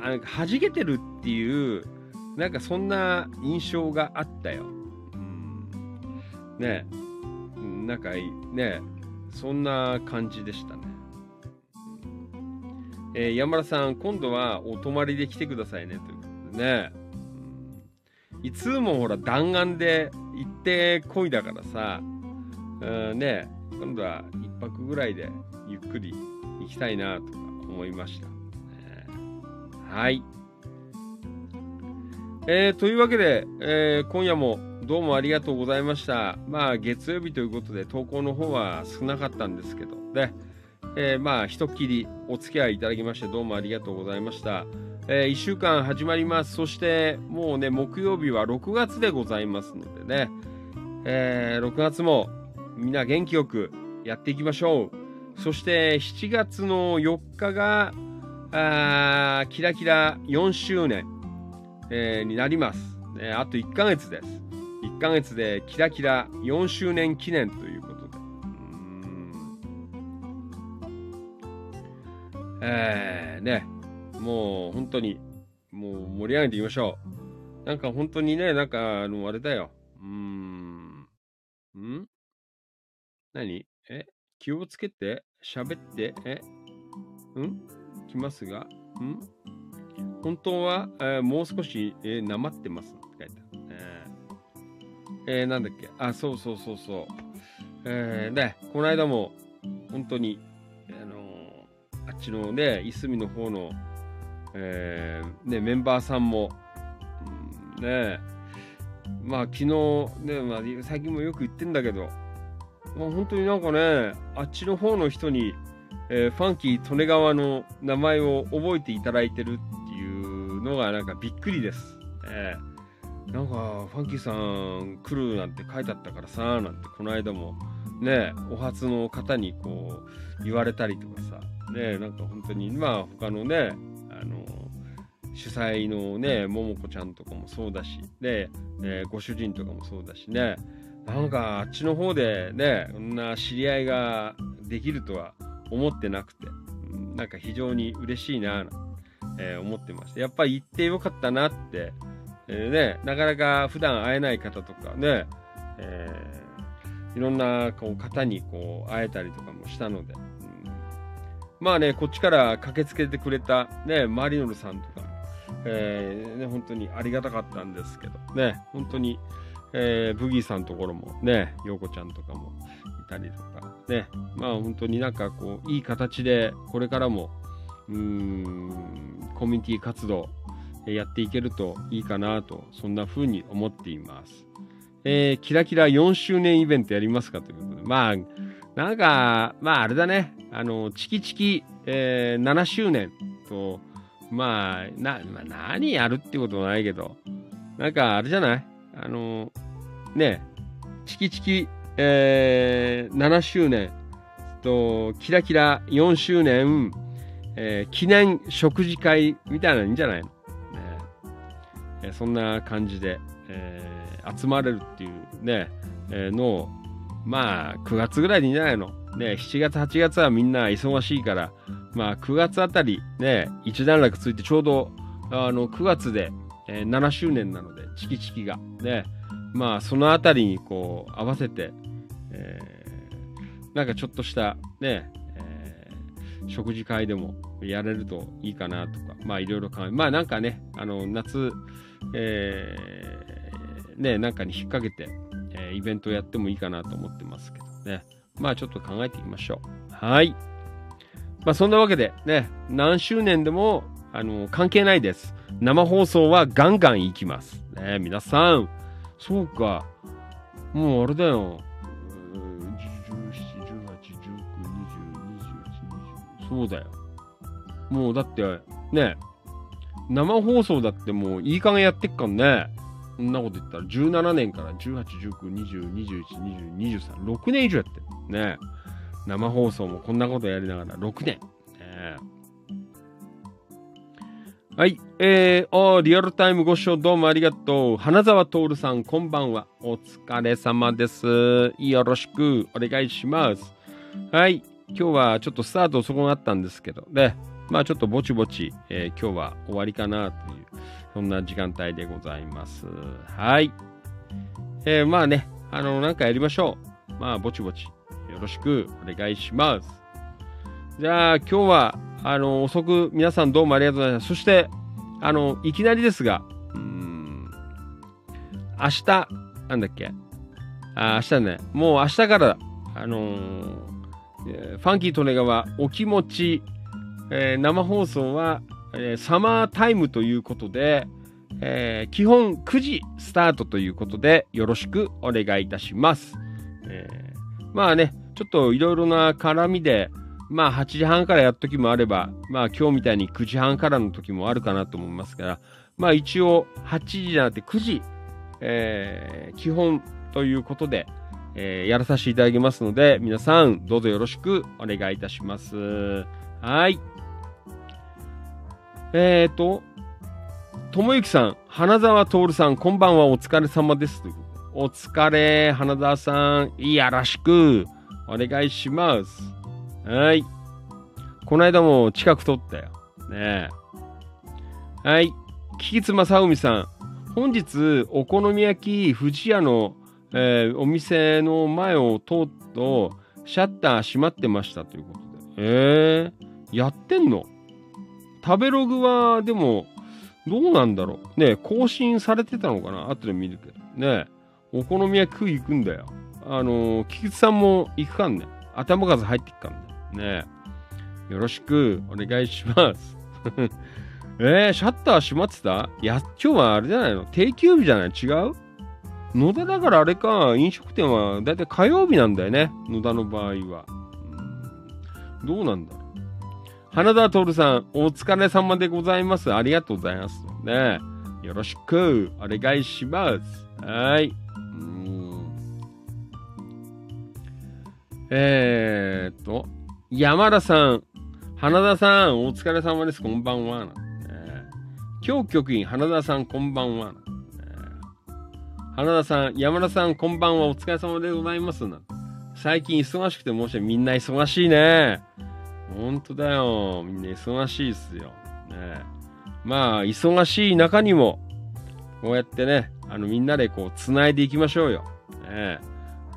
あなんか弾けてるっていう、なんかそんな印象があったよ。うん、ねなんかいい、ねそんな感じでしたね。えー山田さん、今度はお泊まりで来てくださいね、ということでね。いつもほら弾丸で行ってこいだからさ、うんね今度は一泊ぐらいでゆっくり行きたいなとか思いました。はい。えーというわけで、えー今夜もどうもありがとうございました。まあ、月曜日ということで投稿の方は少なかったんですけど、ね、えーまあ、ひとっきりお付き合いいただきましてどうもありがとうございました。え1週間始まります。そして、もうね、木曜日は6月でございますのでね、えー6月もみんな元気よくやっていきましょう。そして、7月の4日が、あキラキラ4周年、えーになります、ね。あと1ヶ月です。1ヶ月でキラキラ4周年記念ということえー、ね、もう本当に、もう盛り上げていきましょう。なんか本当にね、なんか、あの、あれだよ。うーん。ん？何？え？気をつけて？喋って、え？うん？来ますが？う、ん？本当は、えーもう少し、えーなまってますって書いてある。えー。えーなんだっけ？あ、そうそうそうそう。えー、ね、この間も、本当に、あっちのね、いすみの方の、えーね、メンバーさんも、うんね、まあ昨日、ね、まあ、最近もよく言ってんだけど、まあ、本当になんかね、あっちの方の人に、えーファンキー利根川の名前を覚えていただいてるっていうのがなんかびっくりです。えーなんかファンキーさん来るなんて書いてあったからさなんてこの間もねお初の方にこう言われたりとかさねなんか本当にまあ他のねあの主催のねももこちゃんとかもそうだしで、えーご主人とかもそうだしね。なんかあっちの方でねこんな知り合いができるとは思ってなくてうんなんか非常に嬉しいな、えー思ってましたやっぱり行ってよかったなって、えーね、なかなか普段会えない方とかね、えーいろんなこう方にこう会えたりとかもしたので、うんまあねこっちから駆けつけてくれた、ね、マリノルさんとか、えーね、本当にありがたかったんですけどね本当に、えーブギーさんのところもね陽子ちゃんとかもいたりとかねまあ本当になんかこういい形でこれからもうーんコミュニティ活動やっていけるといいかなとそんな風に思っています。えーキラキラ4周年イベントやりますかということでまあなんかまああれだね。あのチキチキ、えー7周年とまあな、まあ、何やるってことはないけど。なんかあれじゃない？あのねチキチキ、えー7周年とキラキラ4周年、えー記念食事会みたいなのいいんじゃない？の、ね。えそんな感じで、えー集まれるっていうね、えーのをまあ9月ぐらいでいいんじゃないの？ね7月8月はみんな忙しいから。まあ9月あたりね一段落ついてちょうどあの9月で、えー7周年なのでチキチキが。ねまあそのあたりにこう合わせて、えーなんかちょっとしたね、えー食事会でもやれるといいかなとか、まあいろいろ考え、まあなんかね、あの、夏、えーね、なんかに引っ掛けて、イベントやってもいいかなと思ってますけどね。まあちょっと考えていきましょう。はい。まあそんなわけでね、何周年でも、あの、関係ないです。生放送はガンガン行きます。ね、皆さん、そうか。もうあれだよ。そうだよ。もうだって、ね、生放送だってもういい加減やってっかんね。そんなこと言ったら17年から18、19、20、21、22、23、6年以上やってる。ね。生放送もこんなことやりながら6年。ねはい。えー、おリアルタイムご視聴どうもありがとう。花沢徹さん、こんばんは。お疲れ様です。よろしくお願いします。はい。今日はちょっとスタート遅くなったんですけど、ね。まあちょっとぼちぼち、えー今日は終わりかなという、そんな時間帯でございます。はい。えーまあね、あの、なんかやりましょう。まあぼちぼち、よろしくお願いします。じゃあ今日は、あの、遅く皆さんどうもありがとうございます。そして、あの、いきなりですが、うん、明日、なんだっけ、あ、明日ね、もう明日から、あのファンキー利根川お気持ち、えー生放送は、えーサマータイムということで、えー基本9時スタートということで、よろしくお願いいたします。えーまあね、ちょっといろいろな絡みで、まあ8時半からやっときもあれば、まあ今日みたいに9時半からの時もあるかなと思いますから、まあ一応8時じゃなくて9時、えー基本ということで、えーやらさせていただきますので、皆さんどうぞよろしくお願いいたします。はい。えーと、ともゆきさん、花沢徹さん、こんばんは、お疲れ様です。お疲れ、花沢さん、よろしくお願いします。はい。この間も近く撮ったよ。ねえ。はい。菊津正海さん。本日、お好み焼き富士屋の、えーお店の前を通っと、シャッター閉まってましたということで。えー、やってんの？食べログは、でも、どうなんだろう。ね更新されてたのかな？後で見るけど。ねお好み焼き食い行くんだよ。あのー、菊池さんも行くかんね。頭数入ってっかんね。ねよろしくお願いします。えー、シャッター閉まってた？いや、今日はあれじゃないの？定休日じゃない？違う？野田だからあれか、飲食店はだいたい火曜日なんだよね。野田の場合は。うんどうなんだろう。花田徹さん、お疲れ様でございます。ありがとうございます。ねよろしくお願いします。はい。えーっと、山田さん、花田さん、お疲れ様です。こんばんは。ね今日局員、花田さん、こんばんは。花田さん、山田さん、こんばんは。お疲れ様でございます。最近忙しくて申し訳。みんな忙しいね。ほんとだよ。みんな忙しいっすよ。ねまあ、忙しい中にも、こうやってね、あの、みんなでこう、繋いでいきましょうよ。ね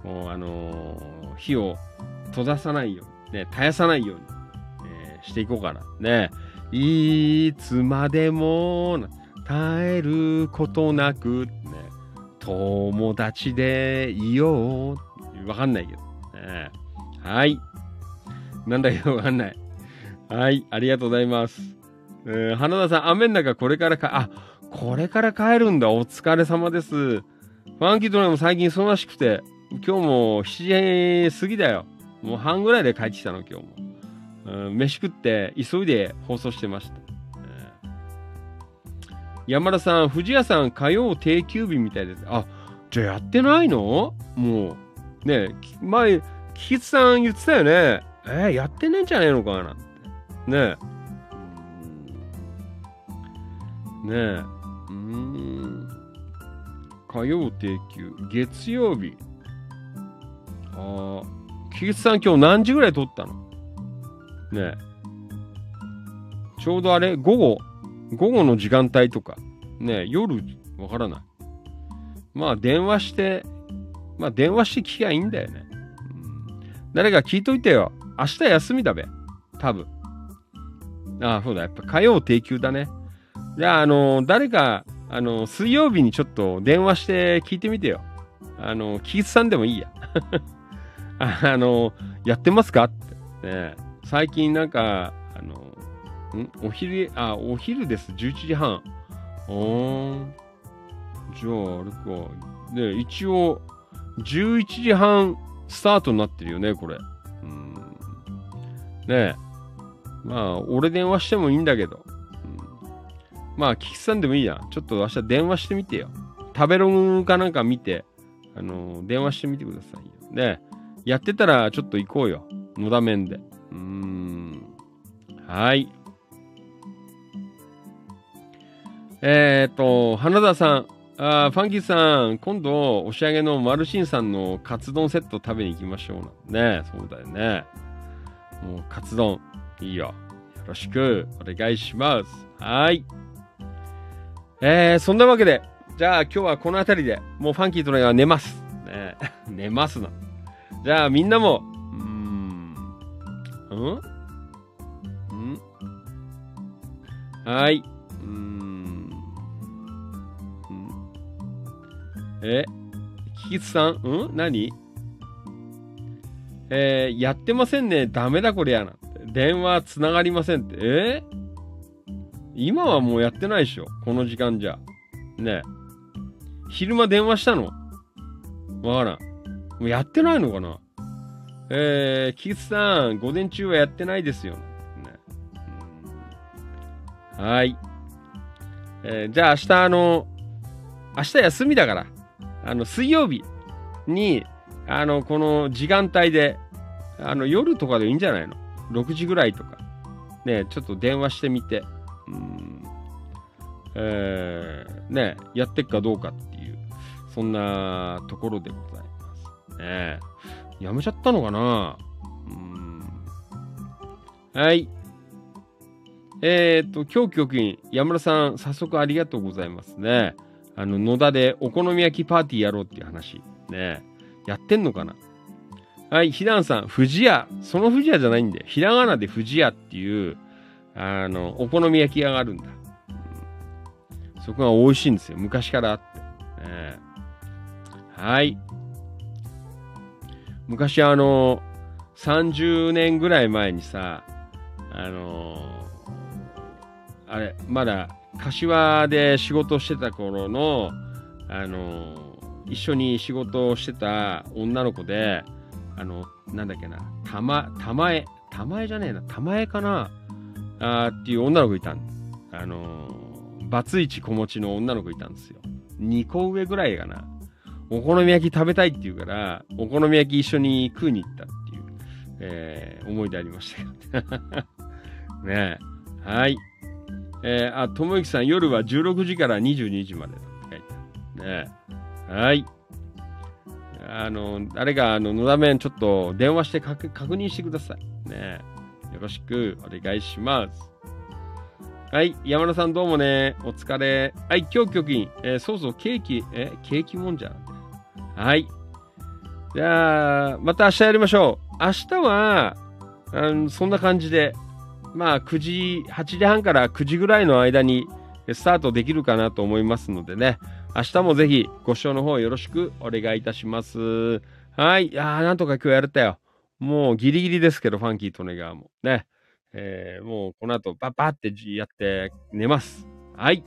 もう、あのー火を閉ざさないように、ね、絶やさないように、えしていこうかな。ねいつまでも、耐えることなく、ね、友達でいよう。わかんないけど。ねはい。なんだけどわかんない。はい、ありがとうございます。えー花田さん、雨の中これからか、あ、これから帰るんだ。お疲れ様です。ファンキードライも最近忙しくて、今日も7時過ぎだよ。もう半ぐらいで帰ってきたの、今日も。うん、飯食って急いで放送してました。山田さん、藤谷さん、火曜定休日みたいです。あ、じゃあやってないの？もう。ねえ、前、菊池さん言ってたよね。えーやってねえんじゃねえのかなって。ねえ。ねえ。うん。火曜定休。月曜日。ああ。菊池さん今日何時ぐらい撮ったの？ねえ。ちょうどあれ午後午後の時間帯とか。ねえ、夜わからない。まあ電話して、まあ電話して聞きゃいいんだよね。うん誰か聞いといてよ。明日休みだべ。多分。ああ、そうだ。やっぱ火曜定休だね。じゃあ、あの誰か、あの水曜日にちょっと電話して聞いてみてよ。あのキースさんでもいいや。あのやってますかって。ね、最近なんか、あの、ん？お昼、あ、お昼です。11時半。おー。じゃあ、あれか。で、一応、11時半スタートになってるよね、これ。ねえ。まあ、俺電話してもいいんだけど。うん、まあ、キキさんでもいいや。ちょっと明日電話してみてよ。食べログかなんか見て、あの電話してみてくださいよ。ねやってたらちょっと行こうよ。のだめんで。うーん。はい。えっ、ー、と、花田さん。あファンキーさん、今度、押上げのマルシンさんのカツ丼セット食べに行きましょうね。そうだよね。もう、カツ丼、いいよ。よろしく、お願いします。はい。えー、そんなわけで、じゃあ今日はこの辺りで、もうファンキーとのが寝ます。ね、寝ますな。じゃあみんなも、うーん、んん？はい。うーん？え？キキツさん？うん？何？えー、やってませんね。ダメだこりゃな。電話つながりませんって。えー、今はもうやってないでしょ。この時間じゃ。ね昼間電話したの？わからん。もうやってないのかな？えー、キキツさん、午前中はやってないですよ。ね、はい。えー、じゃあ明日あの、明日休みだから、あの、水曜日に、あの、この時間帯で、あの、夜とかでいいんじゃないの ?6 時ぐらいとか。ね、ちょっと電話してみて。うん。えー、ね、やってっかどうかっていう、そんなところでございます。ねやめちゃったのかな？うん。はい。えっ、ー、と、今日局員、山田さん、早速ありがとうございますね。あの、野田でお好み焼きパーティーやろうっていう話。ねやってんのかな？はい、ひだんさん、富士屋。その富士屋じゃないんで、ひらがなで富士屋っていう、あの、お好み焼き屋があるんだ。そこが美味しいんですよ。昔からあって。ね、はい。昔あの、30年ぐらい前にさ、あのあれ、まだ柏で仕事してた頃の、あの一緒に仕事をしてた女の子で、あの、なんだっけな、たま、たまえ、たまえじゃねえな、たまえかなあっていう女の子いたんあのーバツイチ子持ちの女の子いたんですよ。2個上ぐらいかな。お好み焼き食べたいって言うから、お好み焼き一緒に食いに行ったっていう、えー、思い出ありましたけど。ねえ。はい。えー、あ、ともゆきさん、夜は16時から22時までだって書いてある。ねえ。はい。あの、誰か、あの、のだめん、ちょっと電話して確認してください。ねよろしくお願いします。はい。山田さんどうもね。お疲れ。はい。今日局員。えー、そうそう、ケーキ、え、ケーキもんじゃ。はい。じゃあ、また明日やりましょう。明日は、あのそんな感じで、まあ、9時、8時半から9時ぐらいの間にスタートできるかなと思いますのでね。明日もぜひご視聴の方よろしくお願いいたします。はい。いやーなんとか今日やれたよ。もうギリギリですけど、ファンキーとネガーも。ね。えー、もうこの後バッバってやって寝ます。はい。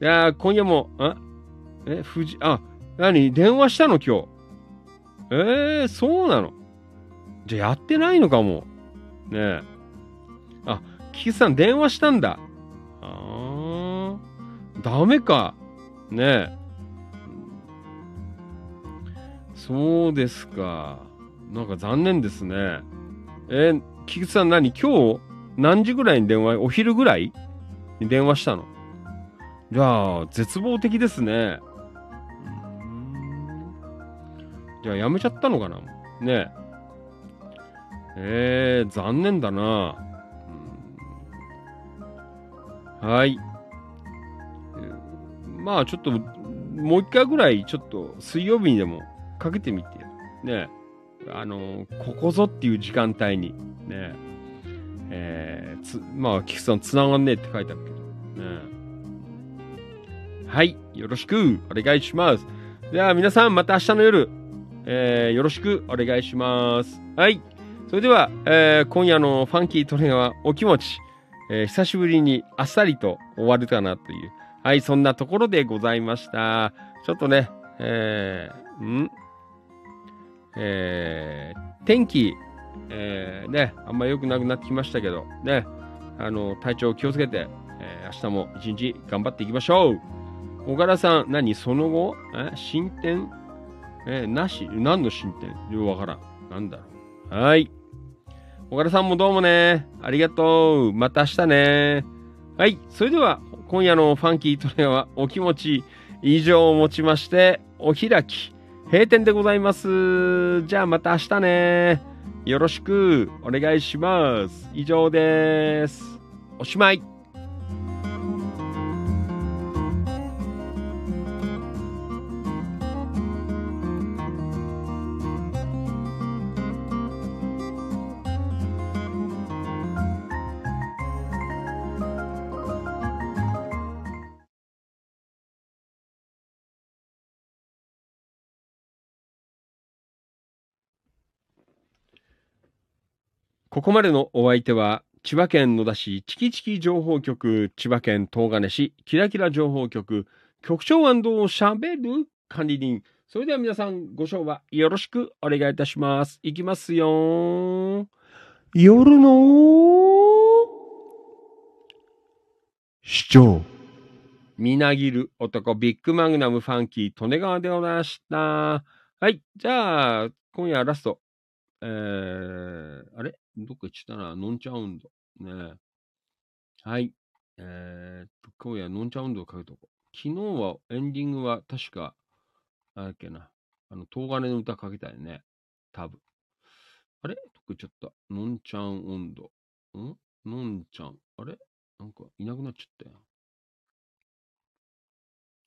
じゃあ今夜も、あ？え、富士、あ、何？電話したの今日？えー、そうなの？じゃあやってないのかも。ねえ。あ、キキさん電話したんだ。あー、ダメか。ねえ。そうですか。なんか残念ですね。えー、キキさん何？今日何時ぐらいに電話、お昼ぐらい？に電話したの？じゃあ、絶望的ですね。じゃあ、やめちゃったのかな？ねえ。えー、残念だな。はい。まあ、ちょっと、もう一回ぐらい、ちょっと、水曜日にでもかけてみて。ねあの、ここぞっていう時間帯に、ね、えー、つ、まあ、菊さん繋がんねえって書いてあるけど、ね。はい、よろしくお願いします。では皆さんまた明日の夜、えー、よろしくお願いします。はい。それでは、えー今夜のファンキートレガーはお気持ち、えー久しぶりにあっさりと終わるかなという、はい、そんなところでございました。ちょっとね、えー、ん？えー、天気、えー、ね、あんま良くなくなってきましたけど、ね、あの、体調気をつけて、えー明日も一日頑張っていきましょう小柄さん、何その後？え？進展？えなし？何の進展？よくわからん。なんだろう。はい。小柄さんもどうもね。ありがとう。また明日ね。はい。それでは、今夜のファンキートレアはお気持ち以上をもちまして、お開き、閉店でございます。じゃあまた明日ね。よろしくお願いします。以上です。おしまい。ここまでのお相手は、千葉県野田市チキチキ情報局、千葉県東金市キラキラ情報局、局長しゃべる管理人。それでは皆さんご賞はよろしくお願いいたします。いきますよ。夜の市長。みなぎる男ビッグマグナムファンキー利根川でございました。はい。じゃあ、今夜ラスト。えー、あれ？どっか行っちゃったな。ノンチャウンド。ねはい。えーっと、今夜ノンチャウンドをかけとこう。昨日はエンディングは確か、あれっけな。あの、東金の歌かけたよね。多分。あれ？どっか行っちゃった。ノンチャン温度。ん？ノンちゃん。あれ？なんかいなくなっちゃったよ。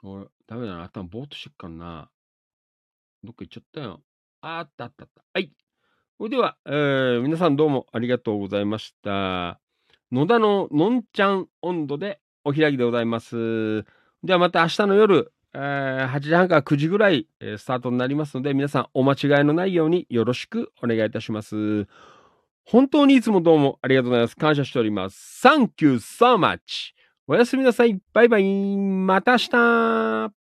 俺、ダメだな。頭ぼーっとしてっからな。どっか行っちゃったよ。あったあったあった。はい。それでは、えー皆さんどうもありがとうございました。野田ののんちゃん温度でお開きでございます。ではまた明日の夜、えー8時半から9時ぐらい、えースタートになりますので、皆さんお間違いのないようによろしくお願いいたします。本当にいつもどうもありがとうございます。感謝しております。Thank you so much! おやすみなさい。バイバイ。また明日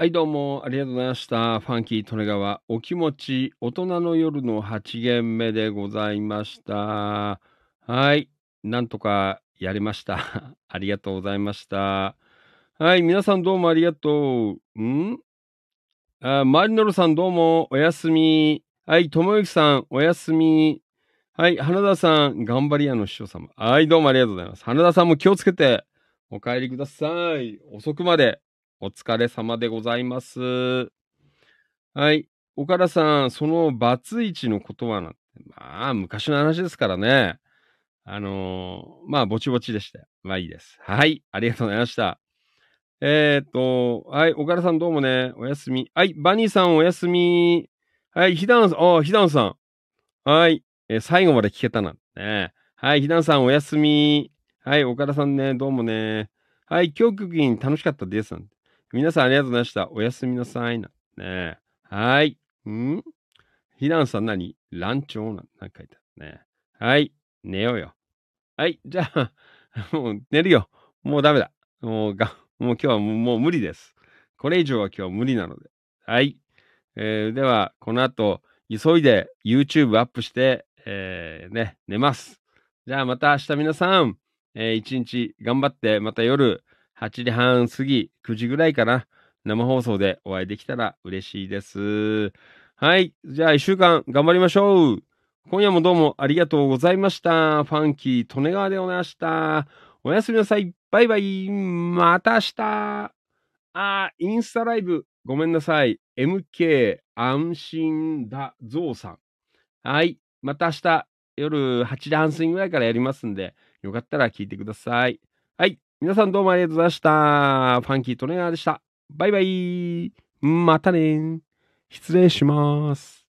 はい、どうもありがとうございました。ファンキー利根川、お気持ち、大人の夜の8限目でございました。はい、なんとかやりました。ありがとうございました。はい、皆さんどうもありがとう。ん？あ、マリノルさんどうもおやすみ。はい、ともゆきさんおやすみ。はい、花田さん、頑張り屋の師匠様。はい、どうもありがとうございます。花田さんも気をつけてお帰りください。遅くまでお疲れ様でございます。はい、岡田さん、そのバツイチのことはなんて、まあ、昔の話ですからね。あのーまあ、ぼちぼちでした。まあいいです。はい、ありがとうございました。えー、っと、はい、岡田さんどうもね、おやすみ。はい、バニーさんおやすみ。はい、ひだんさん、ああ、ひだんさん。はい、えー最後まで聞けたなんね。はい、ひだんさんおやすみ。はい、岡田さんね、どうもね。はい、今日局員楽しかったですなんて。皆さんありがとうございました。おやすみなさいなね。はい。ん？ひだんさん何？ランチョンなんなんか書いてあるね。はい、寝ようよ。はい、じゃあ、もう寝るよ。もうダメだ。もうが、もう今日はもう無理です。これ以上は今日は無理なので。はい。えーでは、この後、急いで YouTube アップして、えーね、寝ます。じゃあまた明日皆さん、えー一日頑張って、また夜8時半過ぎ、9時ぐらいかな、生放送でお会いできたら嬉しいです。はい。じゃあ一週間頑張りましょう。今夜もどうもありがとうございました。ファンキー、利根川でございした。おやすみなさい。バイバイ。また明日。あー、インスタライブ。ごめんなさい。MK 安心だゾウさん。はい。また明日夜8時半過ぎぐらいからやりますんで、よかったら聞いてください。はい。皆さんどうもありがとうございました。ファンキー・トレーナーでした。バイバイ。またね。失礼します。